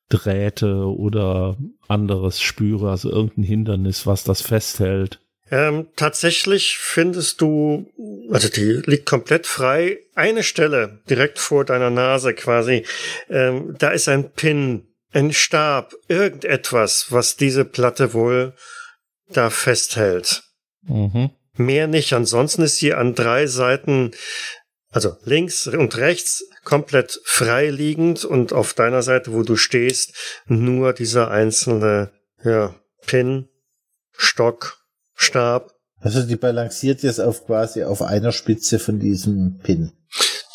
Drähte oder anderes spüre, also irgendein Hindernis, was das festhält. Ähm, tatsächlich findest du, also die liegt komplett frei, eine Stelle direkt vor deiner Nase quasi. Ähm, da ist ein Pin, ein Stab, irgendetwas, was diese Platte wohl da festhält. Mhm. Mehr nicht. Ansonsten ist sie an drei Seiten, also links und rechts, komplett frei liegend und auf deiner Seite, wo du stehst, nur dieser einzelne, ja, Pin, Stock, Stab. Also die balanciert jetzt auf quasi auf einer Spitze von diesem Pin.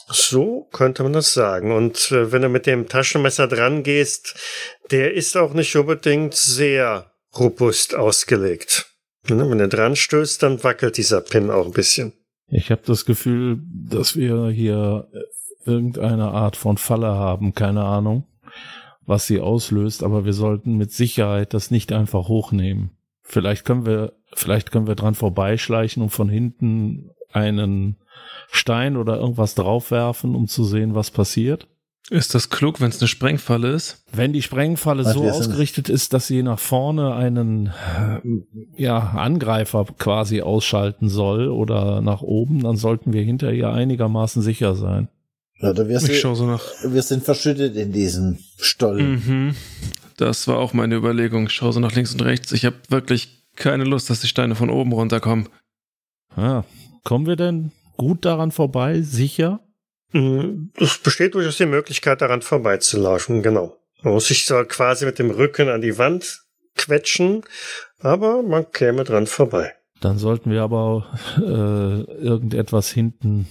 So könnte man das sagen. Und äh, wenn du mit dem Taschenmesser dran gehst, der ist auch nicht unbedingt sehr robust ausgelegt. Ne, wenn er dran stößt, dann wackelt dieser Pin auch ein bisschen. Ich habe das Gefühl, dass wir hier irgendeine Art von Falle haben, keine Ahnung, was sie auslöst, aber wir sollten mit Sicherheit das nicht einfach hochnehmen. Vielleicht können wir, vielleicht können wir dran vorbeischleichen und von hinten einen Stein oder irgendwas draufwerfen, um zu sehen, was passiert. Ist das klug, wenn es eine Sprengfalle ist? Wenn die Sprengfalle Was so ausgerichtet ist, dass sie nach vorne einen äh, ja, Angreifer quasi ausschalten soll oder nach oben, dann sollten wir hinter ihr einigermaßen sicher sein. Oder wir Ich sind, schaue so nach. wir sind verschüttet in diesem Stollen. Mhm. Das war auch meine Überlegung. Ich schaue so nach links und rechts. Ich habe wirklich keine Lust, dass die Steine von oben runterkommen. Ah, kommen wir denn gut daran vorbei? Sicher? Mm, Es besteht durchaus die Möglichkeit, daran vorbeizulaufen, genau. Man muss sich zwar quasi mit dem Rücken an die Wand quetschen, aber man käme dran vorbei. Dann sollten wir aber äh, irgendetwas hinten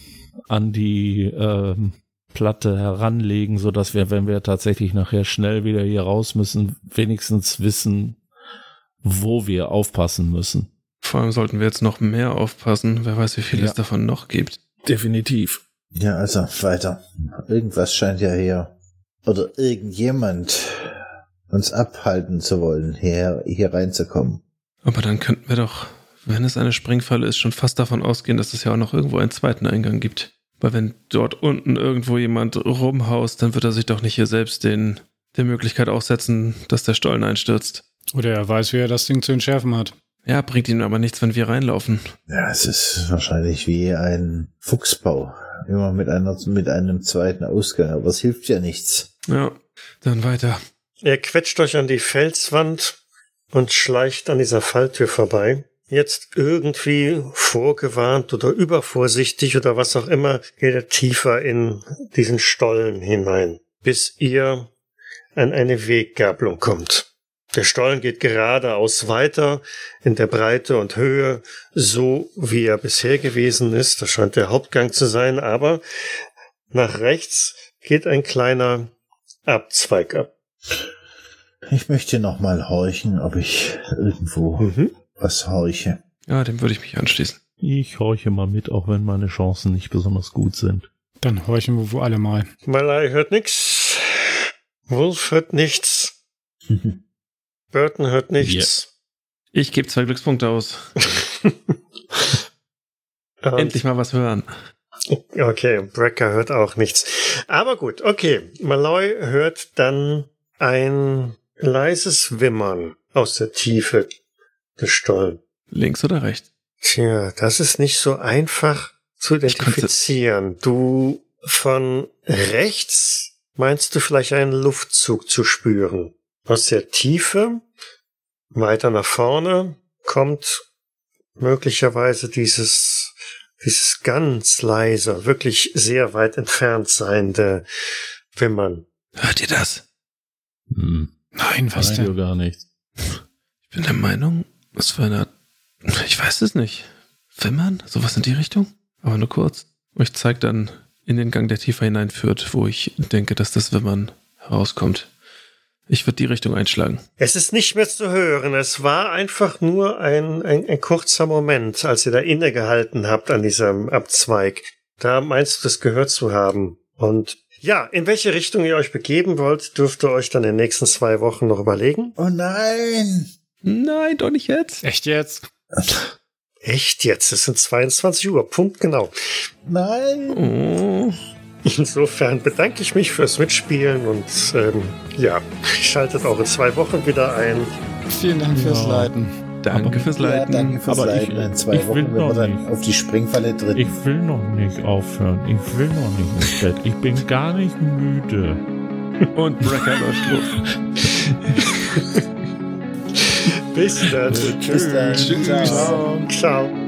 an die ähm, Platte heranlegen, so dass wir, wenn wir tatsächlich nachher schnell wieder hier raus müssen, wenigstens wissen, wo wir aufpassen müssen. Vor allem sollten wir jetzt noch mehr aufpassen. Wer weiß, wie viel Ja. es davon noch gibt. Definitiv. Ja, also weiter. Irgendwas scheint ja hier oder irgendjemand uns abhalten zu wollen, hier, hier reinzukommen. Aber dann könnten wir doch, wenn es eine Sprengfalle ist, schon fast davon ausgehen, dass es ja auch noch irgendwo einen zweiten Eingang gibt. Weil wenn dort unten irgendwo jemand rumhaust, dann wird er sich doch nicht hier selbst den, der Möglichkeit aussetzen, dass der Stollen einstürzt. Oder er weiß, wie er das Ding zu entschärfen hat. Ja, bringt ihm aber nichts, wenn wir reinlaufen. Ja, es ist wahrscheinlich wie ein Fuchsbau. Immer mit einer, mit einem zweiten Ausgang, aber es hilft ja nichts. Ja, dann weiter. Er quetscht euch an die Felswand und schleicht an dieser Falltür vorbei. Jetzt irgendwie vorgewarnt oder übervorsichtig oder was auch immer, geht er tiefer in diesen Stollen hinein, bis ihr an eine Weggabelung kommt. Der Stollen geht geradeaus weiter in der Breite und Höhe, so wie er bisher gewesen ist. Das scheint der Hauptgang zu sein, aber nach rechts geht ein kleiner Abzweig ab. Ich möchte noch mal horchen, ob ich irgendwo Mhm. was horche. Ja, dem würde ich mich anschließen. Ich horche mal mit, auch wenn meine Chancen nicht besonders gut sind. Dann horchen wir wohl alle mal. Malai hört nix. Wolf hört nichts. <laughs> Burton hört nichts. Ich gebe zwei Glückspunkte aus. <laughs> Endlich mal was hören. Okay, Brecker hört auch nichts. Aber gut, okay. Malloy hört dann ein leises Wimmern aus der Tiefe des Stollen. Links oder rechts? Tja, das ist nicht so einfach zu identifizieren. Du von rechts meinst du vielleicht einen Luftzug zu spüren. Aus der Tiefe, weiter nach vorne, kommt möglicherweise dieses, dieses ganz leise, wirklich sehr weit entfernt seiende Wimmern. Hört ihr das? Hm. Nein, was denn? gar nichts. Ich bin der Meinung, es war eine. Ich weiß es nicht. Wimmern? Sowas in die Richtung? Aber nur kurz. euch zeigt dann in den Gang, der tiefer hineinführt, wo ich denke, dass das Wimmern herauskommt. Ich würde die Richtung einschlagen. Es ist nicht mehr zu hören. Es war einfach nur ein, ein, ein kurzer Moment, als ihr da innegehalten habt an diesem Abzweig. Da meinst du, das gehört zu haben. Und ja, in welche Richtung ihr euch begeben wollt, dürft ihr euch dann in den nächsten zwei Wochen noch überlegen. Oh nein! Nein, doch nicht jetzt. Echt jetzt? Echt jetzt? Es sind 22 Uhr. Punkt genau. Nein! Oh. Insofern bedanke ich mich fürs Mitspielen und ähm, ja, schaltet auch in zwei Wochen wieder ein. Vielen Dank fürs Ja. Leiten. Danke Aber- fürs Ja, Leiten. danke fürs Aber ich- Leiten. In zwei ich will Wochen, wenn wir noch dann nicht. auf die Springfalle treten. Ich will noch nicht aufhören. Ich will noch nicht ins Bett. Ich bin gar nicht müde. Und Brecker läuft los. Bis dann. Bis dann. Ciao. Ciao.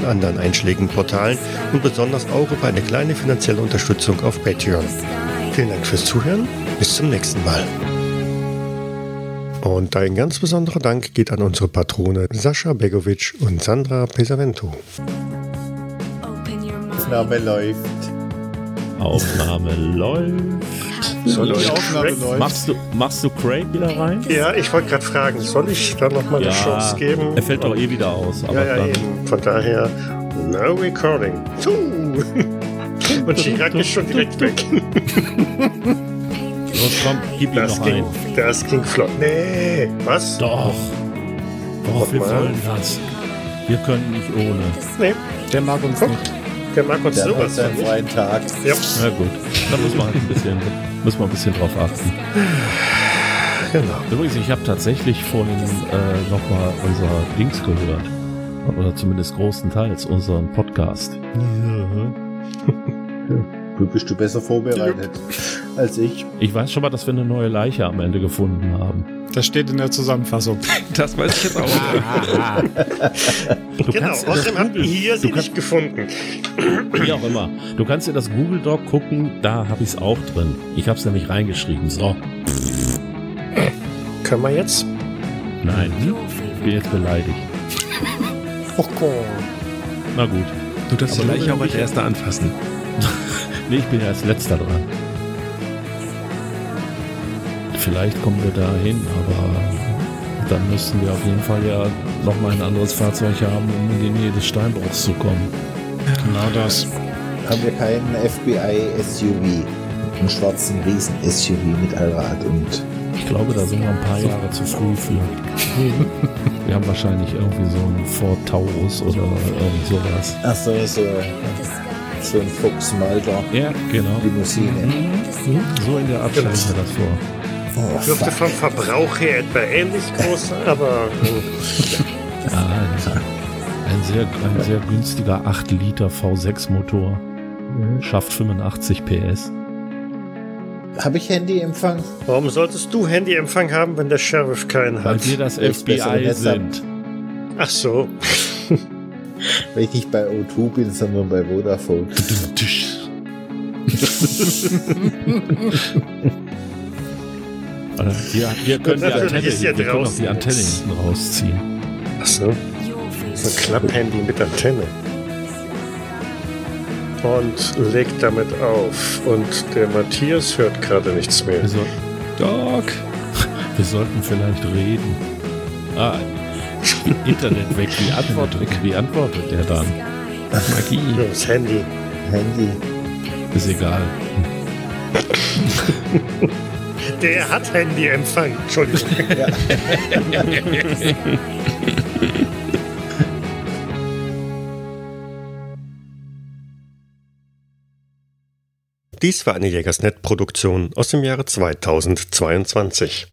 anderen einschlägigen Portalen und besonders auch über eine kleine finanzielle Unterstützung auf Patreon. Vielen Dank fürs Zuhören. Bis zum nächsten Mal. Und ein ganz besonderer Dank geht an unsere Patrone Sascha Begovic und Sandra Pesavento. Aufnahme läuft. Aufnahme läuft. Soll Die ich Aufnahme Craig- läuft. Machst du, machst du Craig wieder rein? Ja, ich wollte gerade fragen, soll ich da nochmal eine Chance geben? er fällt doch eh wieder aus. Aber Ja, ja, dann, eben. Von daher, no recording. <laughs> Und Chirac ist schon direkt weg. <laughs> Los, komm, gib ihm Das noch ging, ein. das ging flott. Nee, was? Doch. Doch, wir wollen das. Wir können nicht ohne. Nee, Der mag uns Guck. nicht. Der mag uns Der hat sowas. seinen nicht. freien Tag. Ja, Na gut, da muss man halt ein bisschen, muss man ein bisschen drauf achten. genau. Übrigens, ich habe tatsächlich vorhin äh, nochmal unser Dings gehört. Oder zumindest großenteils unseren Podcast. Du <laughs> bist du besser vorbereitet als ich. Ich weiß schon mal, dass wir eine neue Leiche am Ende gefunden haben. Das steht in der Zusammenfassung. Das weiß ich jetzt auch. <laughs> Du Genau, kannst außerdem habt ihr hier sie nicht gefunden. Wie auch immer. Du kannst dir das Google Doc gucken, da habe ich es auch drin. Ich habe es nämlich reingeschrieben. So, Können wir jetzt? nein, ich bin jetzt beleidigt. Oh Gott. Na gut. Du darfst Aber nur auch als erster anfassen. <laughs> Nee, ich bin ja als letzter dran. Vielleicht kommen wir da hin, aber dann müssten wir auf jeden Fall ja nochmal ein anderes Fahrzeug haben, um in die Nähe des Steinbruchs zu kommen. Genau das. Haben wir keinen FBI-SUV. Einen schwarzen Riesen-SUV mit Allrad und Ich glaube, da sind wir ein paar Jahre zu früh für. <laughs> wir haben wahrscheinlich irgendwie so einen Ford Taurus oder irgend sowas. ach so, so, so ein Fuchs Malta Ja, genau. Limousine. Mhm. So in der Art stelle ich mir das vor. Oh, Dürfte fuck. vom Verbrauch her etwa ähnlich groß sein, aber Ja, ein sehr, ein sehr günstiger 8 Liter V6-Motor. Schafft 85 PS. Habe ich Handyempfang? warum solltest du Handyempfang haben, wenn der Sheriff keinen Weil hat? wir das FBI sind. Ach so. <laughs> Weil ich nicht bei O2 bin, sondern bei Vodafone. Oder Wir, wir können die Antenne, ist wir können auch die Antenne hinten rausziehen. Ach so. So ein Klapphandy mit Antenne. Und legt damit auf. Und der Matthias hört gerade nichts mehr. Wir soll, Doc, <laughs> wir sollten vielleicht reden. Ah, <laughs> Internet weg. Wie antwortet, wie antwortet der dann? Magie. Das Handy. Handy. Ist egal. <laughs> Der hat Handyempfang. Entschuldigung. Dies war eine Jägersnet-Produktion aus dem Jahre 2022.